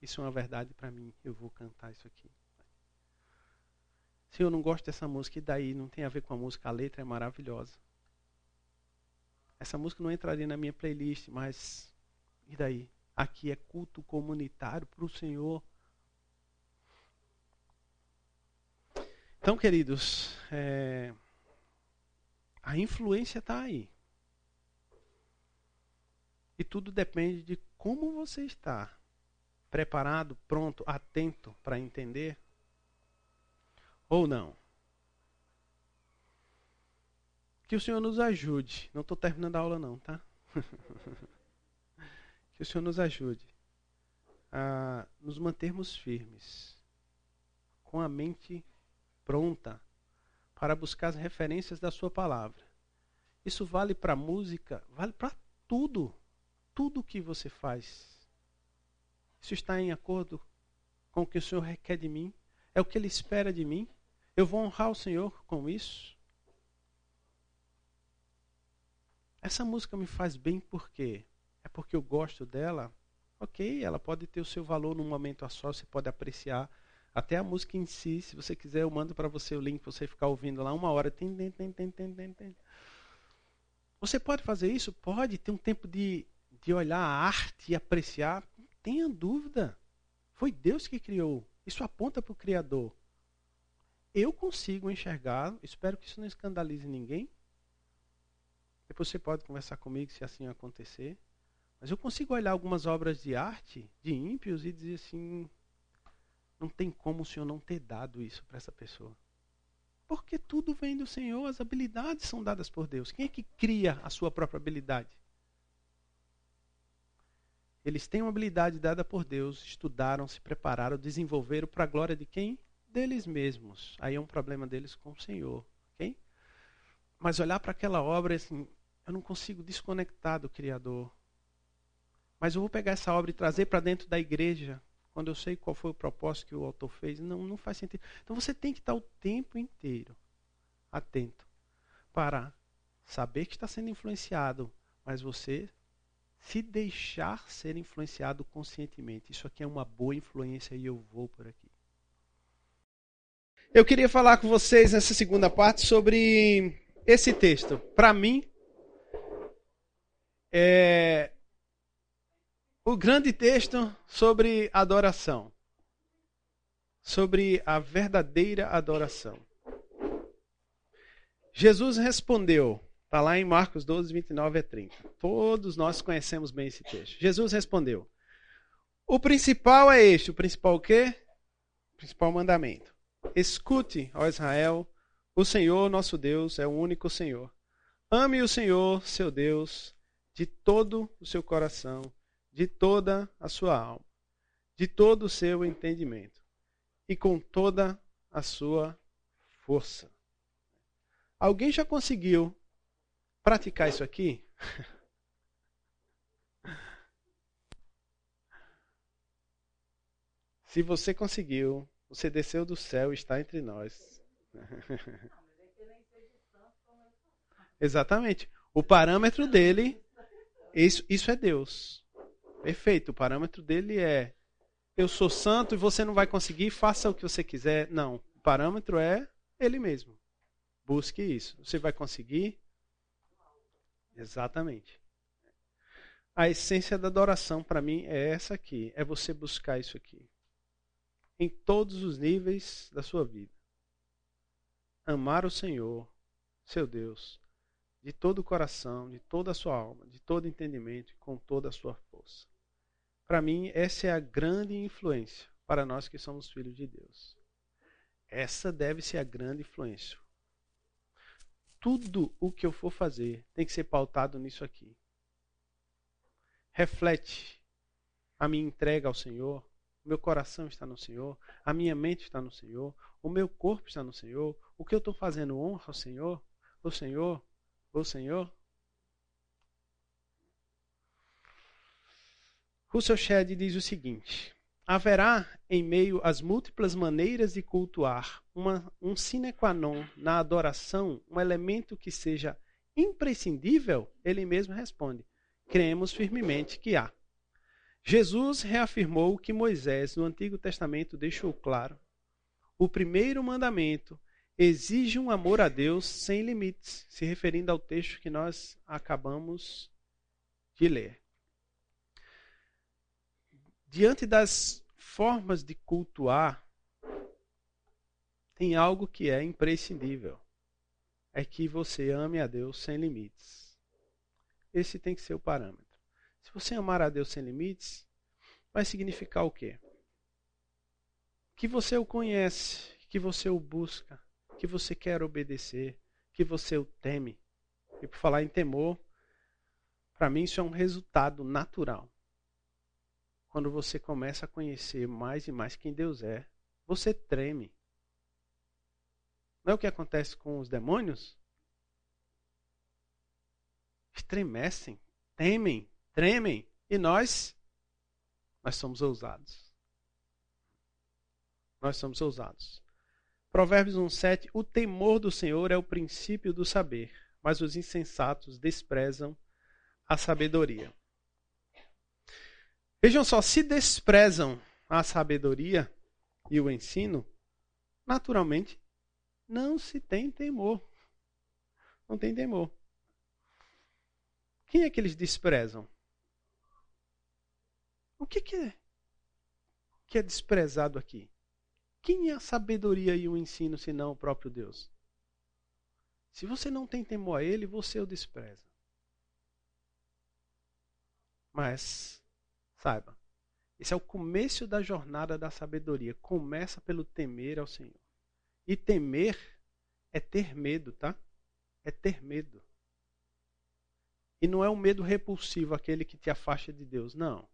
isso é uma verdade para mim, eu vou cantar isso aqui. Senhor, eu não gosto dessa música, e daí? Não tem a ver com a música, a letra é maravilhosa. Essa música não entraria na minha playlist, mas e daí? Aqui é culto comunitário para o Senhor. Então, queridos, é, a influência está aí. E tudo depende de como você está. Preparado, pronto, atento para entender? Ou não? Que o Senhor nos ajude. Não estou terminando a aula, não, tá? que o Senhor nos ajude a nos mantermos firmes, com a mente pronta para buscar as referências da Sua palavra. Isso vale para música, vale para tudo. Tudo que você faz. Isso está em acordo com o que o Senhor requer de mim? É o que Ele espera de mim? Eu vou honrar o Senhor com isso? Essa música me faz bem por quê? É porque eu gosto dela? Ok, ela pode ter o seu valor num momento a só, você pode apreciar. Até a música em si, se você quiser, eu mando para você o link para você ficar ouvindo lá uma hora. Tem, tem, tem, tem, tem, tem. Você pode fazer isso? Pode ter um tempo de, de olhar a arte e apreciar. Não tenha dúvida. Foi Deus que criou. Isso aponta para o Criador. Eu consigo enxergar, espero que isso não escandalize ninguém. Depois você pode conversar comigo se assim acontecer. Mas eu consigo olhar algumas obras de arte de ímpios e dizer assim: não tem como o Senhor não ter dado isso para essa pessoa. Porque tudo vem do Senhor, as habilidades são dadas por Deus. Quem é que cria a sua própria habilidade? Eles têm uma habilidade dada por Deus, estudaram, se prepararam, desenvolveram para a glória de quem? Deles mesmos. Aí é um problema deles com o Senhor. ok? Mas olhar para aquela obra, assim, eu não consigo desconectar do Criador. Mas eu vou pegar essa obra e trazer para dentro da igreja, quando eu sei qual foi o propósito que o autor fez. Não, não faz sentido. Então você tem que estar o tempo inteiro atento para saber que está sendo influenciado, mas você se deixar ser influenciado conscientemente. Isso aqui é uma boa influência e eu vou por aqui. Eu queria falar com vocês nessa segunda parte sobre esse texto. Para mim, é o grande texto sobre adoração. Sobre a verdadeira adoração. Jesus respondeu Está lá em Marcos 12, 29 a 30. Todos nós conhecemos bem esse texto. Jesus respondeu: O principal é este. O principal o quê? O principal mandamento. Escute, ó Israel, o Senhor nosso Deus é o único Senhor. Ame o Senhor, seu Deus, de todo o seu coração, de toda a sua alma, de todo o seu entendimento e com toda a sua força. Alguém já conseguiu praticar isso aqui? Se você conseguiu, você desceu do céu e está entre nós. Exatamente. O parâmetro dele, isso, isso é Deus. Perfeito. O parâmetro dele é: eu sou santo e você não vai conseguir, faça o que você quiser. Não. O parâmetro é ele mesmo. Busque isso. Você vai conseguir? Exatamente. A essência da adoração para mim é essa aqui, é você buscar isso aqui. Em todos os níveis da sua vida. Amar o Senhor, seu Deus, de todo o coração, de toda a sua alma, de todo entendimento e com toda a sua força. Para mim, essa é a grande influência para nós que somos filhos de Deus. Essa deve ser a grande influência tudo o que eu for fazer tem que ser pautado nisso aqui. Reflete a minha entrega ao Senhor, meu coração está no Senhor, a minha mente está no Senhor, o meu corpo está no Senhor, o que eu estou fazendo honra ao Senhor, o Senhor, o Senhor. Russell Shedd diz o seguinte: haverá, em meio às múltiplas maneiras de cultuar, uma, um sine qua non na adoração, um elemento que seja imprescindível? Ele mesmo responde: cremos firmemente que há. Jesus reafirmou o que Moisés, no Antigo Testamento, deixou claro. O primeiro mandamento exige um amor a Deus sem limites, se referindo ao texto que nós acabamos de ler. Diante das formas de cultuar, tem algo que é imprescindível. É que você ame a Deus sem limites. Esse tem que ser o parâmetro. Se você amar a Deus sem limites, vai significar o quê? Que você o conhece, que você o busca, que você quer obedecer, que você o teme. E por falar em temor, para mim isso é um resultado natural. Quando você começa a conhecer mais e mais quem Deus é, você treme. Não é o que acontece com os demônios? Estremecem, temem, tremem. E nós? Nós somos ousados. Nós somos ousados. Provérbios 1,7: O temor do Senhor é o princípio do saber, mas os insensatos desprezam a sabedoria. Vejam só, se desprezam a sabedoria e o ensino, naturalmente não se tem temor. Não tem temor. Quem é que eles desprezam? O que, que é que é desprezado aqui? Quem é a sabedoria e o ensino senão o próprio Deus? Se você não tem temor a Ele, você o despreza. Mas, saiba, esse é o começo da jornada da sabedoria. Começa pelo temer ao Senhor. E temer é ter medo, tá? É ter medo. E não é um medo repulsivo, aquele que te afasta de Deus. Não.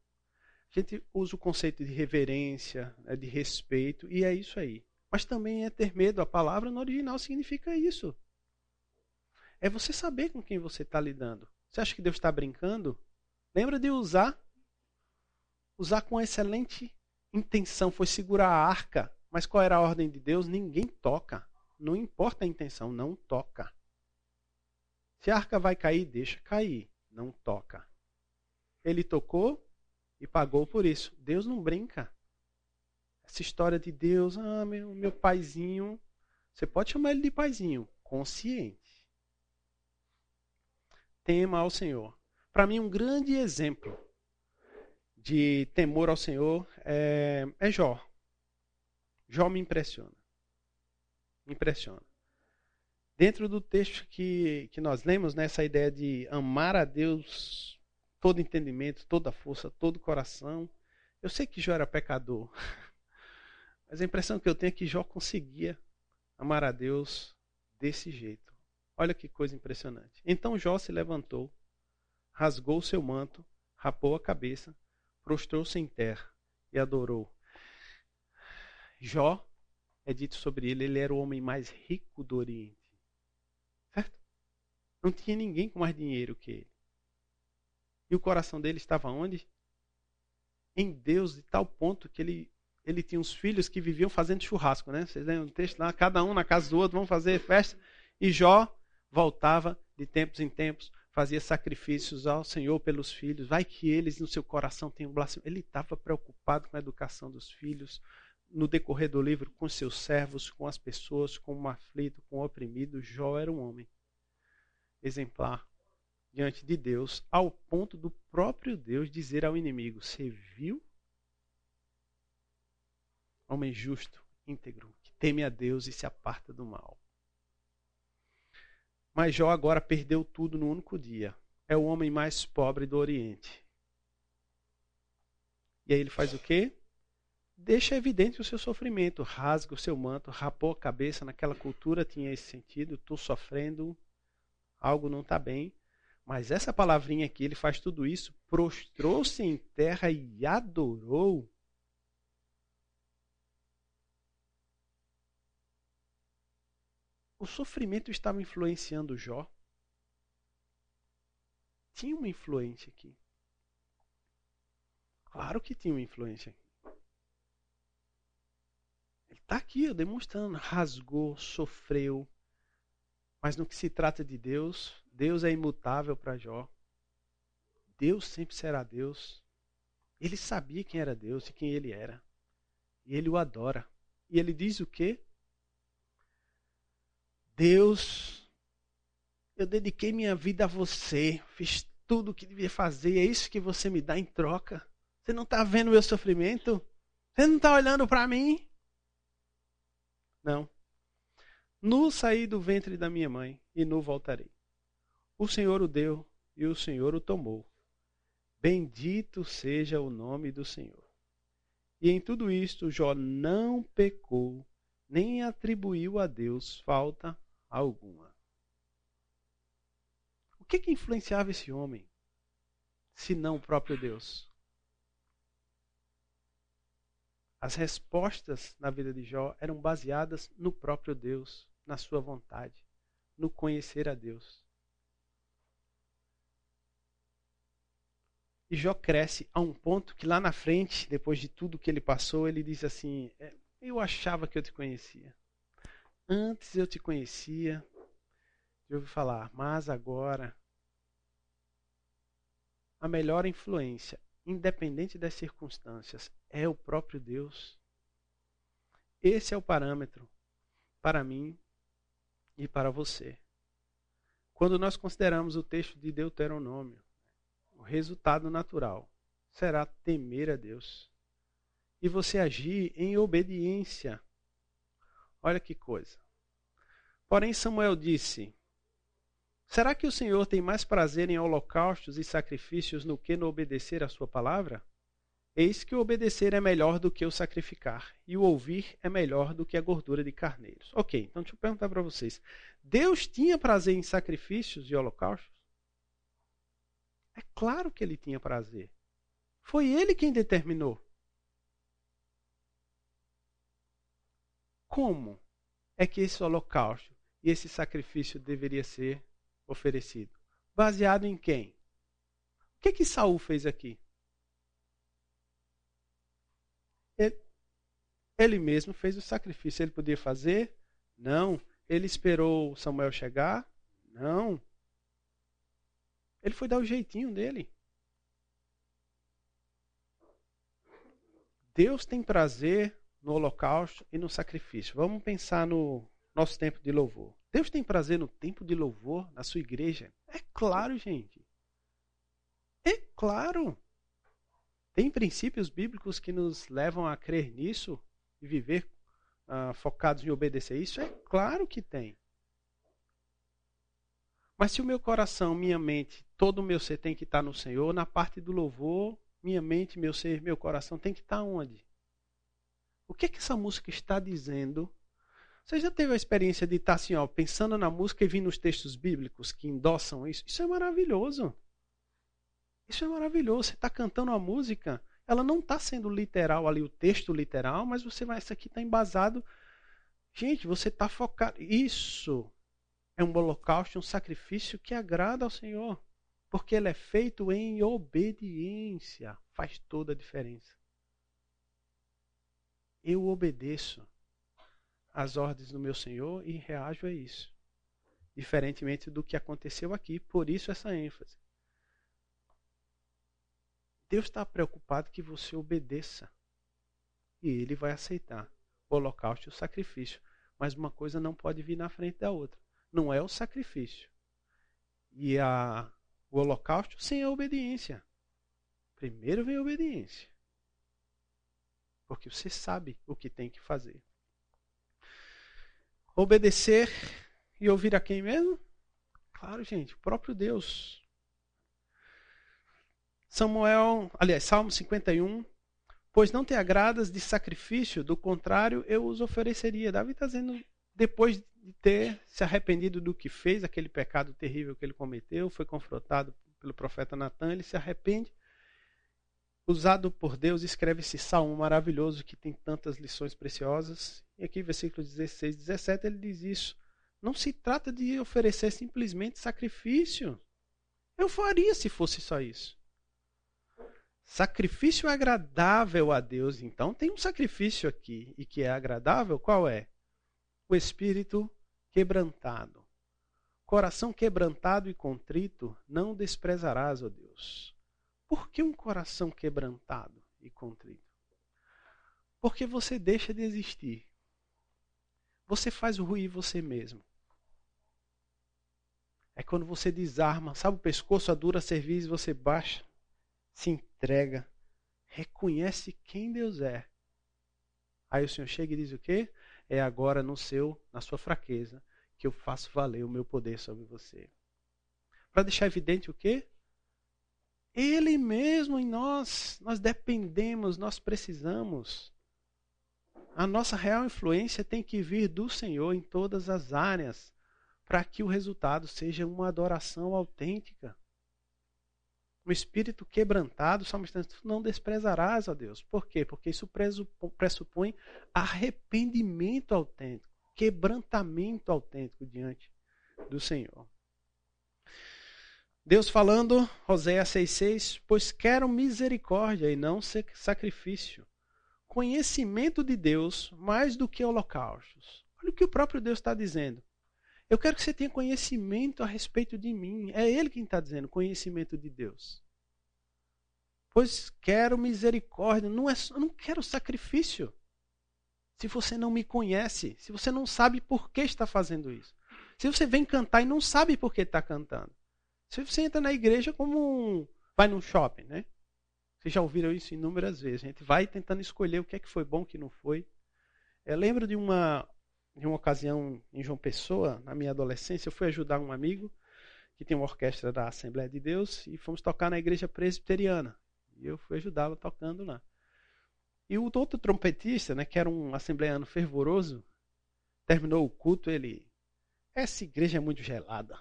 A gente usa o conceito de reverência, né, de respeito, e é isso aí. Mas também é ter medo. A palavra no original significa isso. É você saber com quem você está lidando. Você acha que Deus está brincando? Lembra de usar? Usar com excelente intenção. Foi segurar a arca. Mas qual era a ordem de Deus? Ninguém toca. Não importa a intenção, não toca. Se a arca vai cair, deixa cair. Não toca. Ele tocou e pagou por isso. Deus não brinca. Essa história de Deus, ah, meu, meu paizinho. Você pode chamar ele de paizinho, consciente. Tema ao Senhor. Para mim, um grande exemplo de temor ao Senhor é, é Jó. Jó me impressiona. Me impressiona. Dentro do texto que, que nós lemos, né, ideia de amar a Deus todo entendimento, toda força, todo coração. Eu sei que Jó era pecador, mas a impressão que eu tenho é que Jó conseguia amar a Deus desse jeito. Olha que coisa impressionante. Então Jó se levantou, rasgou seu manto, rapou a cabeça, prostrou-se em terra e adorou. Jó, é dito sobre ele, ele era o homem mais rico do Oriente. Certo? Não tinha ninguém com mais dinheiro que ele. E o coração dele estava onde? Em Deus, de tal ponto que ele, ele tinha uns filhos que viviam fazendo churrasco, né? Vocês lembram o texto lá? Cada um na casa do outro, vão fazer festa. E Jó voltava de tempos em tempos, fazia sacrifícios ao Senhor pelos filhos. Vai que eles no seu coração tenham blasfêmia. Ele estava preocupado com a educação dos filhos, no decorrer do livro, com seus servos, com as pessoas, com o aflito, com o oprimido. Jó era um homem exemplar diante de Deus, ao ponto do próprio Deus dizer ao inimigo: Você viu? Homem justo, íntegro, que teme a Deus e se aparta do mal. Mas Jó agora perdeu tudo no único dia. É o homem mais pobre do Oriente. E aí ele faz o quê? Deixa evidente o seu sofrimento, rasga o seu manto, rapou a cabeça. Naquela cultura tinha esse sentido: estou sofrendo, algo não está bem. Mas essa palavrinha aqui, ele faz tudo isso, prostrou-se em terra e adorou. O sofrimento estava influenciando Jó. Tinha uma influência aqui. Claro que tinha uma influência. Ele está aqui demonstrando. Rasgou, sofreu. Mas no que se trata de Deus, Deus é imutável para Jó. Deus sempre será Deus. Ele sabia quem era Deus e quem ele era. E ele o adora. E ele diz o quê? Deus, eu dediquei minha vida a você, fiz tudo o que devia fazer, é isso que você me dá em troca. Você não está vendo o meu sofrimento? Você não está olhando para mim? Não. Nu saí do ventre da minha mãe e nu voltarei. O Senhor o deu e o Senhor o tomou. Bendito seja o nome do Senhor. E em tudo isto Jó não pecou, nem atribuiu a Deus falta alguma. que, que influenciava esse homem? Se não o próprio Deus. As respostas na vida de Jó eram baseadas no próprio Deus, na sua vontade, no conhecer a Deus. E Jó cresce a um ponto que lá na frente, depois de tudo que ele passou, ele diz assim: é, Eu achava que eu te conhecia. Antes eu te conhecia, eu ouvi falar, mas agora a melhor influência, independente das circunstâncias, é o próprio Deus. Esse é o parâmetro para mim e para você. Quando nós consideramos o texto de Deuteronômio, o resultado natural será temer a Deus e você agir em obediência. Olha que coisa. Porém, Samuel disse: Será que o Senhor tem mais prazer em holocaustos e sacrifícios do que no obedecer à sua palavra? Eis que o obedecer é melhor do que o sacrificar, e o ouvir é melhor do que a gordura de carneiros. Ok, então deixa eu perguntar para vocês: Deus tinha prazer em sacrifícios e holocaustos? É claro que ele tinha prazer. Foi ele quem determinou. Como é que esse holocausto e esse sacrifício deveria ser oferecido? Baseado em quem? O que que Saul fez aqui? Ele, ele mesmo fez o sacrifício. Ele podia fazer? Não. Ele esperou Samuel chegar? Não. Ele foi dar o jeitinho dele. Deus tem prazer no holocausto e no sacrifício. Vamos pensar no nosso tempo de louvor. Deus tem prazer no tempo de louvor na sua igreja? É claro, gente. É claro. Tem princípios bíblicos que nos levam a crer nisso e viver uh, focados em obedecer isso? É claro que tem. Mas se o meu coração, minha mente, todo o meu ser tem que estar no Senhor, na parte do louvor, minha mente, meu ser, meu coração tem que estar onde? O que é que essa música está dizendo? Você já teve a experiência de estar assim, ó, pensando na música e vindo os textos bíblicos que endossam isso? Isso é maravilhoso. Isso é maravilhoso. Você está cantando a música, ela não está sendo literal ali, o texto literal, mas você vai, isso aqui está embasado. Gente, você está focado. Isso é um holocausto, um sacrifício que agrada ao Senhor, porque ele é feito em obediência. Faz toda a diferença. Eu obedeço às ordens do meu Senhor e reajo a isso. Diferentemente do que aconteceu aqui, por isso essa ênfase. Deus está preocupado que você obedeça. E ele vai aceitar o holocausto e o sacrifício. Mas uma coisa não pode vir na frente da outra não é o sacrifício. E a, o holocausto sem a obediência. Primeiro vem a obediência. Porque você sabe o que tem que fazer. Obedecer e ouvir a quem mesmo? Claro, gente, o próprio Deus. Samuel, aliás, Salmo 51. Pois não te agradas de sacrifício, do contrário, eu os ofereceria. Davi está dizendo, depois de ter se arrependido do que fez, aquele pecado terrível que ele cometeu, foi confrontado pelo profeta Natan, ele se arrepende. Usado por Deus, escreve esse salmo maravilhoso que tem tantas lições preciosas. E aqui, versículo 16, 17, ele diz isso. Não se trata de oferecer simplesmente sacrifício. Eu faria se fosse só isso. Sacrifício agradável a Deus. Então, tem um sacrifício aqui. E que é agradável, qual é? O espírito quebrantado. Coração quebrantado e contrito não desprezarás, ó Deus. Por que um coração quebrantado e contrito? Porque você deixa de existir. Você faz ruir você mesmo. É quando você desarma, sabe o pescoço, a dura serviço, você baixa, se entrega, reconhece quem Deus é. Aí o Senhor chega e diz o quê? É agora no seu, na sua fraqueza, que eu faço valer o meu poder sobre você. Para deixar evidente o quê? Ele mesmo em nós, nós dependemos, nós precisamos. A nossa real influência tem que vir do Senhor em todas as áreas. para que o resultado seja uma adoração autêntica. Um espírito quebrantado, salmista não desprezarás a Deus. Por quê? Porque isso pressupõe arrependimento autêntico, quebrantamento autêntico diante do Senhor. Deus falando, Oséias 6,6: Pois quero misericórdia e não sacrifício, conhecimento de Deus mais do que holocaustos. Olha o que o próprio Deus está dizendo. Eu quero que você tenha conhecimento a respeito de mim. É Ele quem está dizendo, conhecimento de Deus. Pois quero misericórdia, não é, eu não quero sacrifício. Se você não me conhece, se você não sabe por que está fazendo isso. Se você vem cantar e não sabe por que está cantando. Você entra na igreja como um. Vai num shopping, né? Vocês já ouviram isso inúmeras vezes. A gente vai tentando escolher o que é que foi bom, o que não foi. Eu lembro de uma, de uma ocasião em João Pessoa, na minha adolescência, eu fui ajudar um amigo que tem uma orquestra da Assembleia de Deus e fomos tocar na igreja presbiteriana. E eu fui ajudá-lo tocando lá. E o outro trompetista, né, que era um assembleano fervoroso, terminou o culto, ele. Essa igreja é muito gelada.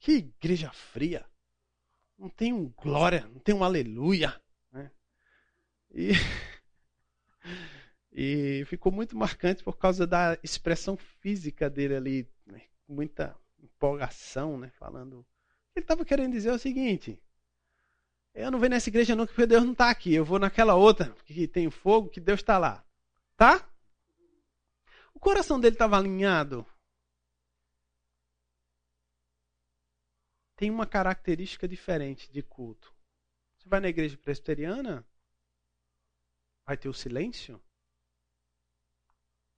Que igreja fria. Não tem um glória, não tem um aleluia. Né? E. E ficou muito marcante por causa da expressão física dele ali, né? muita empolgação, né? Falando. Ele estava querendo dizer o seguinte: eu não venho nessa igreja nunca porque Deus não está aqui. Eu vou naquela outra que tem fogo, que Deus está lá. Tá? O coração dele estava alinhado. Tem uma característica diferente de culto. Você vai na igreja presbiteriana, vai ter o silêncio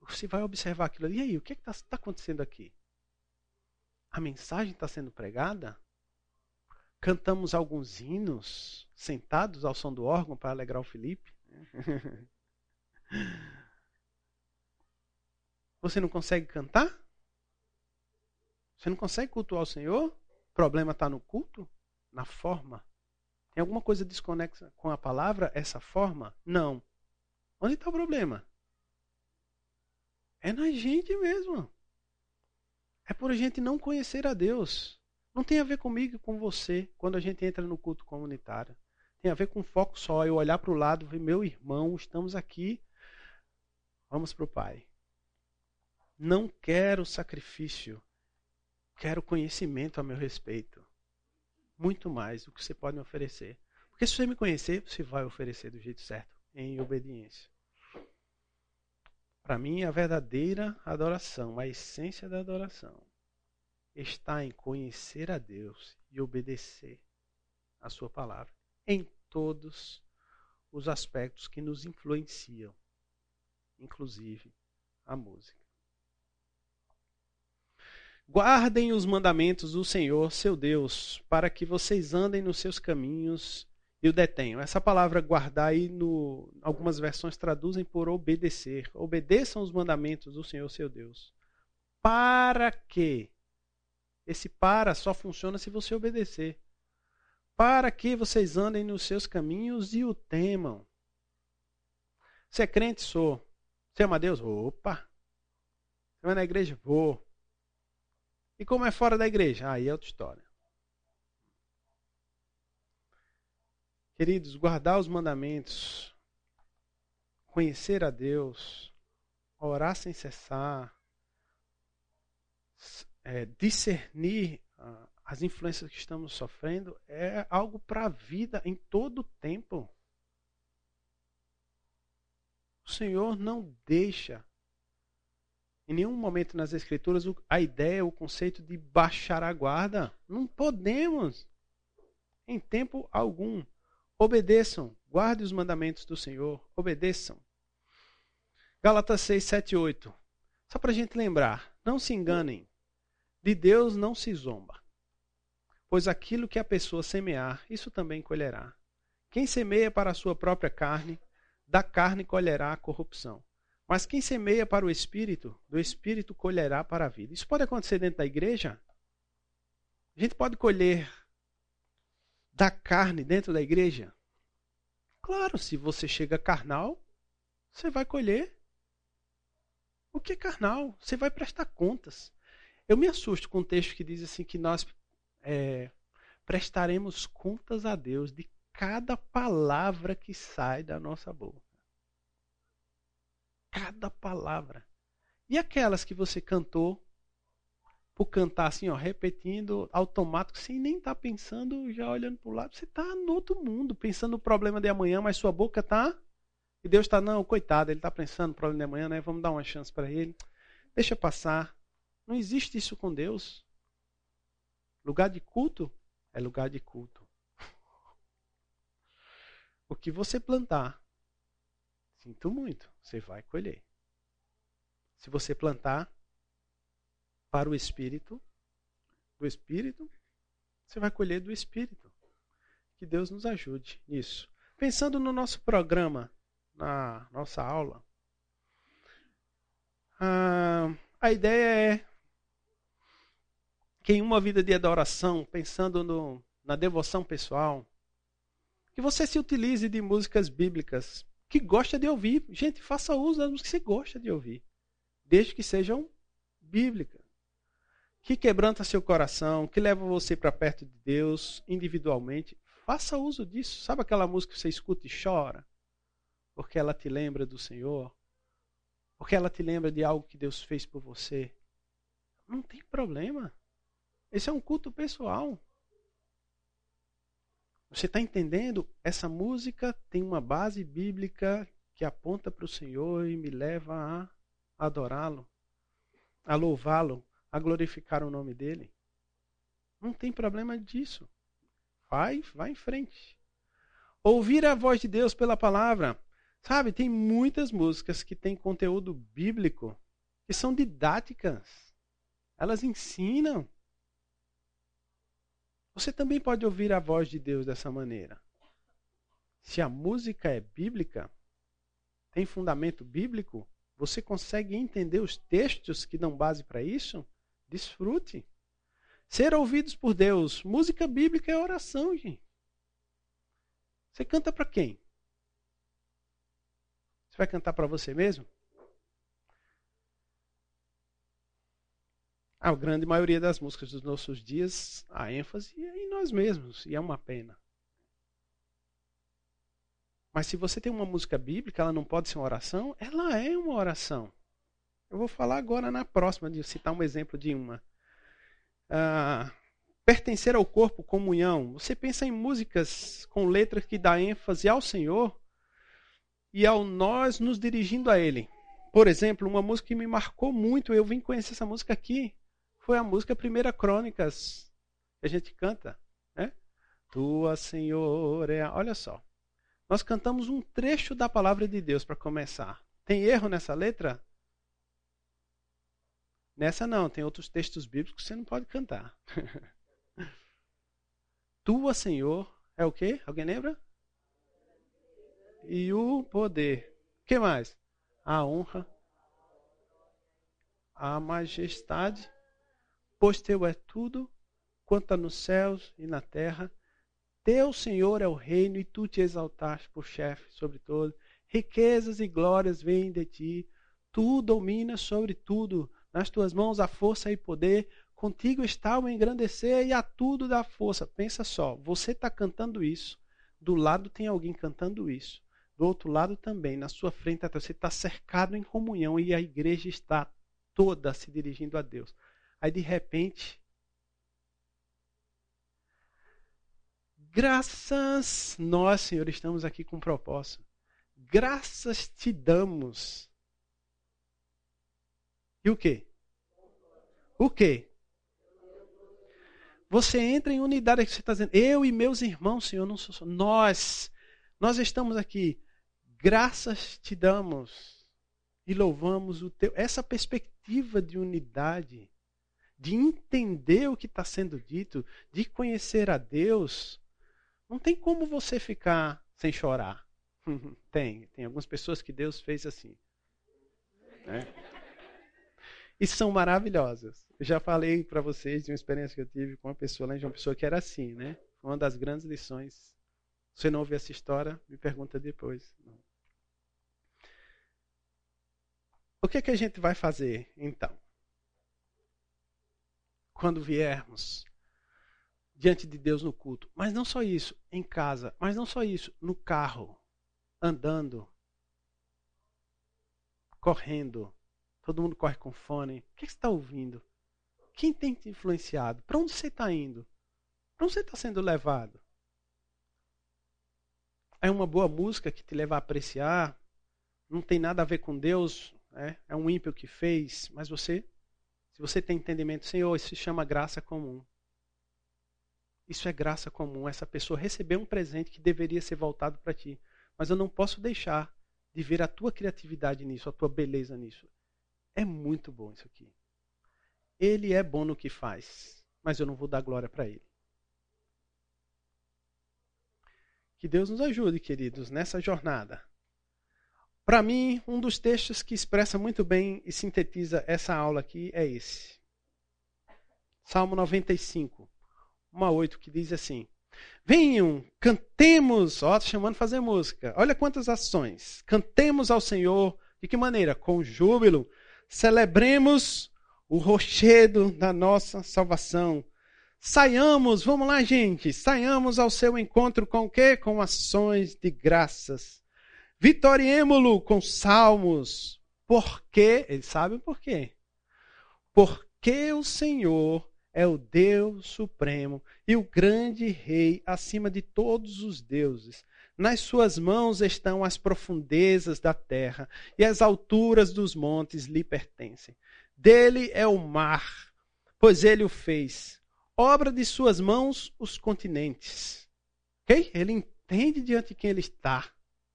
você vai observar aquilo ali. E aí, o que é está tá acontecendo aqui? A mensagem está sendo pregada? Cantamos alguns hinos sentados ao som do órgão para alegrar o Felipe? Você não consegue cantar? Você não consegue cultuar o Senhor? O problema está no culto? Na forma? Tem alguma coisa desconexa com a palavra, essa forma? Não. Onde está o problema? É na gente mesmo. É por a gente não conhecer a Deus. Não tem a ver comigo e com você quando a gente entra no culto comunitário. Tem a ver com foco só. Eu olhar para o lado ver, meu irmão, estamos aqui. Vamos para o Pai. Não quero sacrifício. Quero conhecimento a meu respeito. Muito mais do que você pode me oferecer. Porque se você me conhecer, você vai oferecer do jeito certo, em obediência. Para mim, a verdadeira adoração, a essência da adoração, está em conhecer a Deus e obedecer a Sua palavra em todos os aspectos que nos influenciam, inclusive a música. Guardem os mandamentos do Senhor, seu Deus, para que vocês andem nos seus caminhos e o detenho. Essa palavra guardar aí, no, algumas versões traduzem por obedecer. Obedeçam os mandamentos do Senhor seu Deus. Para que? Esse para só funciona se você obedecer. Para que vocês andem nos seus caminhos e o temam. Você é crente? Sou. Você ama Deus? Opa! Você vai na igreja? Vou. E como é fora da igreja? Aí é outra história. Queridos, guardar os mandamentos, conhecer a Deus, orar sem cessar, é, discernir uh, as influências que estamos sofrendo é algo para a vida em todo o tempo. O Senhor não deixa, em nenhum momento nas Escrituras, a ideia, o conceito de baixar a guarda. Não podemos, em tempo algum. Obedeçam, guarde os mandamentos do Senhor, obedeçam. Gálatas 6, 7 8. Só para a gente lembrar, não se enganem, de Deus não se zomba, pois aquilo que a pessoa semear, isso também colherá. Quem semeia para a sua própria carne, da carne colherá a corrupção. Mas quem semeia para o espírito, do espírito colherá para a vida. Isso pode acontecer dentro da igreja? A gente pode colher da carne dentro da igreja? Claro, se você chega carnal, você vai colher o que é carnal, você vai prestar contas. Eu me assusto com um texto que diz assim que nós é, prestaremos contas a Deus de cada palavra que sai da nossa boca. Cada palavra. E aquelas que você cantou por cantar assim, ó, repetindo automático, sem nem estar tá pensando, já olhando para o lado, você está no outro mundo, pensando no problema de amanhã, mas sua boca está. E Deus está, não, coitado, ele está pensando no problema de amanhã, né? Vamos dar uma chance para ele. Deixa passar. Não existe isso com Deus. Lugar de culto é lugar de culto. O que você plantar, sinto muito, você vai colher. Se você plantar para o Espírito, do Espírito, você vai colher do Espírito. Que Deus nos ajude nisso. Pensando no nosso programa, na nossa aula, a, a ideia é que em uma vida de adoração, pensando no, na devoção pessoal, que você se utilize de músicas bíblicas que gosta de ouvir. Gente, faça uso das músicas que você gosta de ouvir, desde que sejam bíblicas que quebranta seu coração, que leva você para perto de Deus individualmente, faça uso disso. Sabe aquela música que você escuta e chora? Porque ela te lembra do Senhor? Porque ela te lembra de algo que Deus fez por você? Não tem problema. Esse é um culto pessoal. Você está entendendo? Essa música tem uma base bíblica que aponta para o Senhor e me leva a adorá-lo, a louvá-lo, a glorificar o nome dele. Não tem problema disso. Vai, vai em frente. Ouvir a voz de Deus pela palavra. Sabe, tem muitas músicas que têm conteúdo bíblico que são didáticas. Elas ensinam. Você também pode ouvir a voz de Deus dessa maneira. Se a música é bíblica, tem fundamento bíblico, você consegue entender os textos que dão base para isso? Desfrute. Ser ouvidos por Deus. Música bíblica é oração, gente. Você canta para quem? Você vai cantar para você mesmo? A grande maioria das músicas dos nossos dias, a ênfase é em nós mesmos, e é uma pena. Mas se você tem uma música bíblica, ela não pode ser uma oração? Ela é uma oração. Eu vou falar agora na próxima, de citar um exemplo de uma. Ah, pertencer ao corpo, comunhão. Você pensa em músicas com letras que dá ênfase ao Senhor e ao nós nos dirigindo a Ele. Por exemplo, uma música que me marcou muito, eu vim conhecer essa música aqui, foi a música Primeira Crônicas, que a gente canta, né? Tua Senhor é. Olha só. Nós cantamos um trecho da palavra de Deus para começar. Tem erro nessa letra? Nessa não, tem outros textos bíblicos que você não pode cantar. Tua, Senhor, é o quê? Alguém lembra? E o poder. O que mais? A honra, a majestade, pois teu é tudo, quanto nos céus e na terra. Teu Senhor é o reino e tu te exaltaste por chefe sobre todo. Riquezas e glórias vêm de ti. Tu dominas sobre tudo. Nas tuas mãos há força e poder. Contigo está o engrandecer e a tudo dá força. Pensa só, você está cantando isso. Do lado tem alguém cantando isso. Do outro lado também, na sua frente, você está cercado em comunhão e a igreja está toda se dirigindo a Deus. Aí de repente, graças nós, Senhor, estamos aqui com um propósito. Graças te damos e o quê? O quê? Você entra em unidade, que você está dizendo, eu e meus irmãos, Senhor, não sou só. Nós, nós estamos aqui. Graças te damos e louvamos o teu. Essa perspectiva de unidade, de entender o que está sendo dito, de conhecer a Deus, não tem como você ficar sem chorar. tem, tem algumas pessoas que Deus fez assim. Né? e são maravilhosas. Eu já falei para vocês de uma experiência que eu tive com uma pessoa lá em João Pessoa que era assim, né? Uma das grandes lições. Se você não ouviu essa história, me pergunta depois. O que, é que a gente vai fazer então? Quando viermos diante de Deus no culto. Mas não só isso, em casa. Mas não só isso, no carro, andando, correndo. Todo mundo corre com fone. O que você está ouvindo? Quem tem te influenciado? Para onde você está indo? Para onde você está sendo levado? É uma boa música que te leva a apreciar. Não tem nada a ver com Deus. É, é um ímpio que fez. Mas você, se você tem entendimento, Senhor, isso se chama graça comum. Isso é graça comum. Essa pessoa recebeu um presente que deveria ser voltado para ti. Mas eu não posso deixar de ver a tua criatividade nisso, a tua beleza nisso. É muito bom isso aqui. Ele é bom no que faz, mas eu não vou dar glória para ele. Que Deus nos ajude, queridos, nessa jornada. Para mim, um dos textos que expressa muito bem e sintetiza essa aula aqui é esse. Salmo 95, 1 a 8, que diz assim: Venham, cantemos, ó, tá chamando fazer música. Olha quantas ações. Cantemos ao Senhor. De que maneira? Com júbilo. Celebremos o rochedo da nossa salvação. Saiamos, vamos lá, gente, saiamos ao seu encontro com o quê? Com ações de graças. Vitoriemo-lo com salmos. Por quê? Eles sabem por quê. Porque o Senhor é o Deus supremo e o grande rei acima de todos os deuses. Nas suas mãos estão as profundezas da terra e as alturas dos montes lhe pertencem. Dele é o mar, pois ele o fez. Obra de suas mãos os continentes. Ok? Ele entende diante de quem ele está.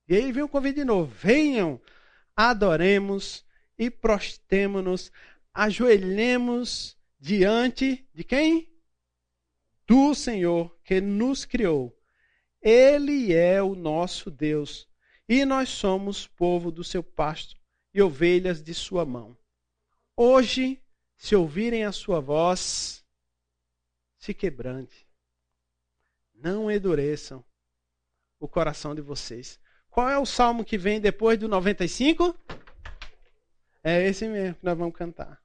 E aí vem o convite de novo: venham, adoremos e prostemos-nos, ajoelhemos diante de quem? Do Senhor que nos criou. Ele é o nosso Deus e nós somos povo do seu pasto e ovelhas de sua mão. Hoje, se ouvirem a sua voz, se quebrante. Não endureçam o coração de vocês. Qual é o salmo que vem depois do 95? É esse mesmo que nós vamos cantar.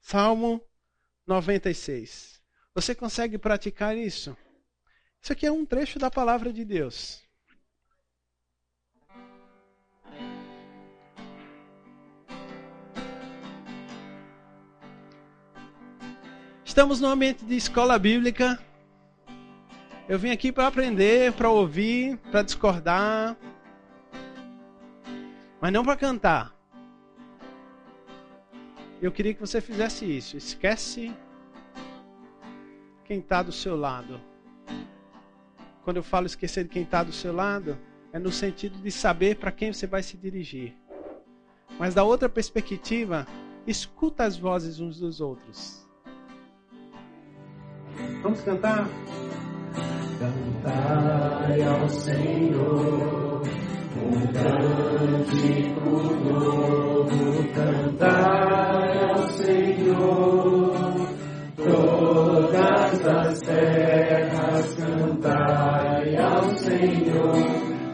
Salmo 96. Você consegue praticar isso? Isso aqui é um trecho da palavra de Deus. Estamos no ambiente de escola bíblica. Eu vim aqui para aprender, para ouvir, para discordar, mas não para cantar. Eu queria que você fizesse isso. Esquece quem está do seu lado. Quando eu falo esquecer de quem está do seu lado, é no sentido de saber para quem você vai se dirigir. Mas da outra perspectiva, escuta as vozes uns dos outros. Vamos cantar? Cantai ao Senhor um cântico novo, cantai ao Senhor, todas as terras cantai ao Senhor,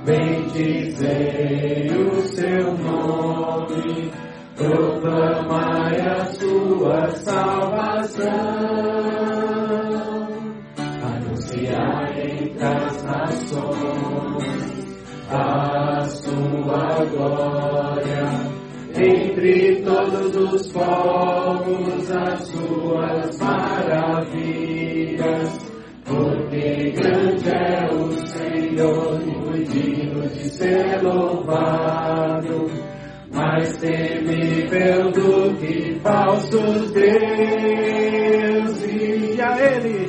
bendizei o seu nome, proclamai a sua salvação, as nações a sua glória. Entre todos os povos, as suas maravilhas, porque grande é o Senhor, muito digno de ser louvado, mais temível do que falsos deuses. E a Ele,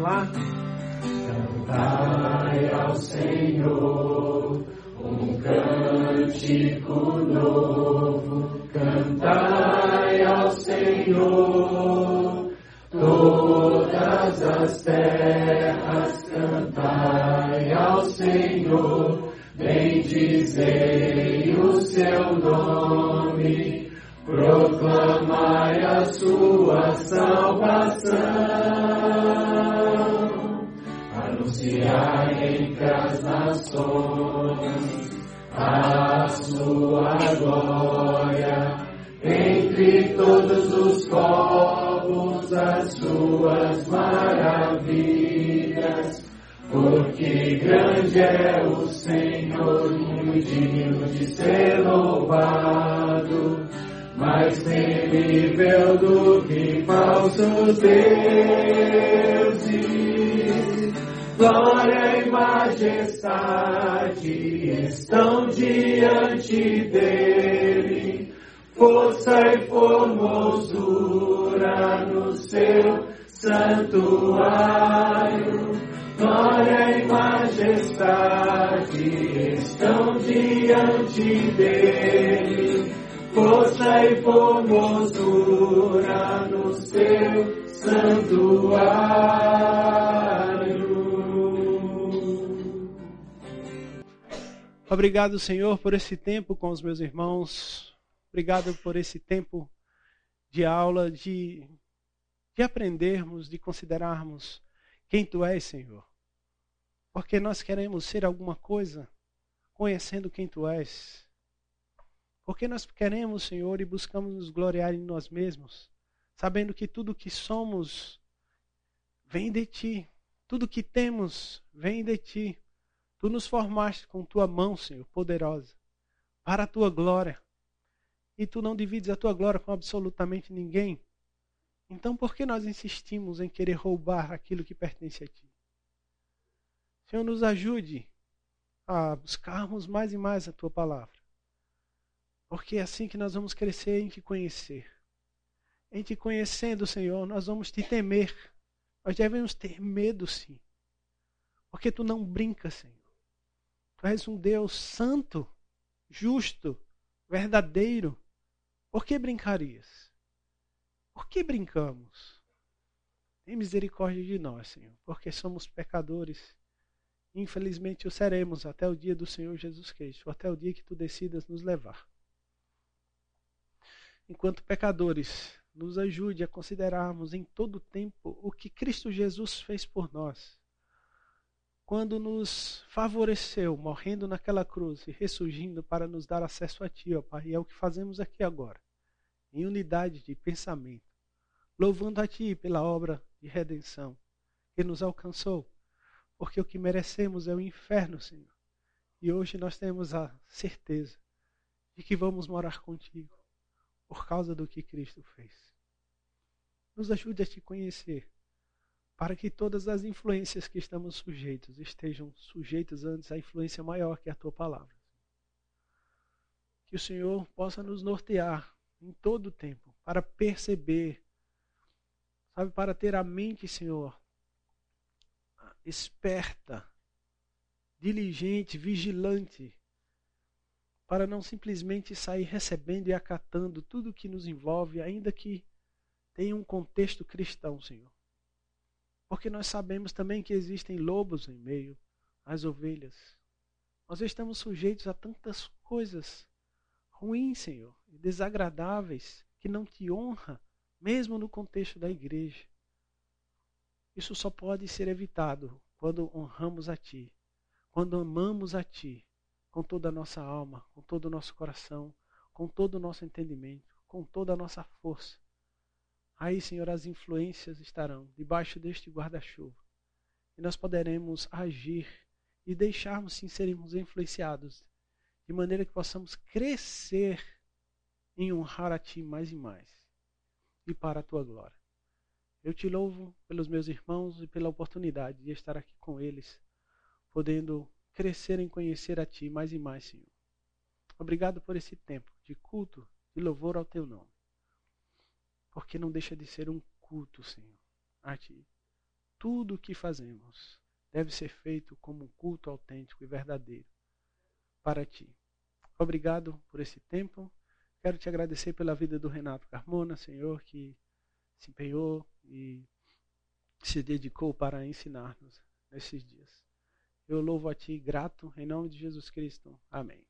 Lá. Cantai ao Senhor um cântico novo, cantai ao Senhor. Todas as terras cantai ao Senhor, bendizei o seu nome, proclamai a sua salvação. Anunciar entre as nações a sua glória, entre todos os povos as suas maravilhas, porque grande é o Senhor e digno de ser louvado mais temível do que falsos deuses. Glória e majestade estão diante dele, força e formosura no seu santuário. Glória e majestade estão diante dele, força e formosura no seu santuário. Obrigado, Senhor, por esse tempo com os meus irmãos. Obrigado por esse tempo de aula, de, de aprendermos, de considerarmos quem Tu és, Senhor. Porque nós queremos ser alguma coisa conhecendo quem Tu és. Porque nós queremos, Senhor, e buscamos nos gloriar em nós mesmos, sabendo que tudo que somos vem de Ti. Tudo que temos vem de Ti. Tu nos formaste com tua mão, Senhor, poderosa, para a tua glória. E tu não divides a tua glória com absolutamente ninguém. Então, por que nós insistimos em querer roubar aquilo que pertence a ti? Senhor, nos ajude a buscarmos mais e mais a tua palavra. Porque é assim que nós vamos crescer em te conhecer. Em te conhecendo, Senhor, nós vamos te temer. Nós devemos ter medo, sim. Porque tu não brincas, Senhor. Tu és um Deus santo, justo, verdadeiro. Por que brincarias? Por que brincamos? Tem misericórdia de nós, Senhor, porque somos pecadores. Infelizmente o seremos até o dia do Senhor Jesus Cristo, até o dia que tu decidas nos levar. Enquanto pecadores, nos ajude a considerarmos em todo tempo o que Cristo Jesus fez por nós quando nos favoreceu, morrendo naquela cruz e ressurgindo para nos dar acesso a Ti, ó Pai. E é o que fazemos aqui agora, em unidade de pensamento, louvando a Ti pela obra de redenção que nos alcançou, porque o que merecemos é o inferno, Senhor. E hoje nós temos a certeza de que vamos morar contigo por causa do que Cristo fez. Nos ajude a te conhecer para que todas as influências que estamos sujeitos estejam sujeitas antes à influência maior que a tua palavra. Que o Senhor possa nos nortear em todo o tempo para perceber, sabe, para ter a mente, Senhor, esperta, diligente, vigilante, para não simplesmente sair recebendo e acatando tudo que nos envolve, ainda que tenha um contexto cristão, Senhor porque nós sabemos também que existem lobos em meio às ovelhas. Nós estamos sujeitos a tantas coisas ruins, Senhor, e desagradáveis, que não te honra, mesmo no contexto da igreja. Isso só pode ser evitado quando honramos a Ti, quando amamos a Ti com toda a nossa alma, com todo o nosso coração, com todo o nosso entendimento, com toda a nossa força. Aí, Senhor, as influências estarão debaixo deste guarda-chuva. E nós poderemos agir e deixarmos sim sermos influenciados, de maneira que possamos crescer em honrar a Ti mais e mais, e para a Tua glória. Eu te louvo pelos meus irmãos e pela oportunidade de estar aqui com eles, podendo crescer em conhecer a Ti mais e mais, Senhor. Obrigado por esse tempo de culto e louvor ao Teu nome. Porque não deixa de ser um culto, Senhor, a Ti. Tudo o que fazemos deve ser feito como um culto autêntico e verdadeiro para Ti. Obrigado por esse tempo. Quero te agradecer pela vida do Renato Carmona, Senhor, que se empenhou e se dedicou para ensinar-nos nesses dias. Eu louvo a Ti, grato, em nome de Jesus Cristo. Amém.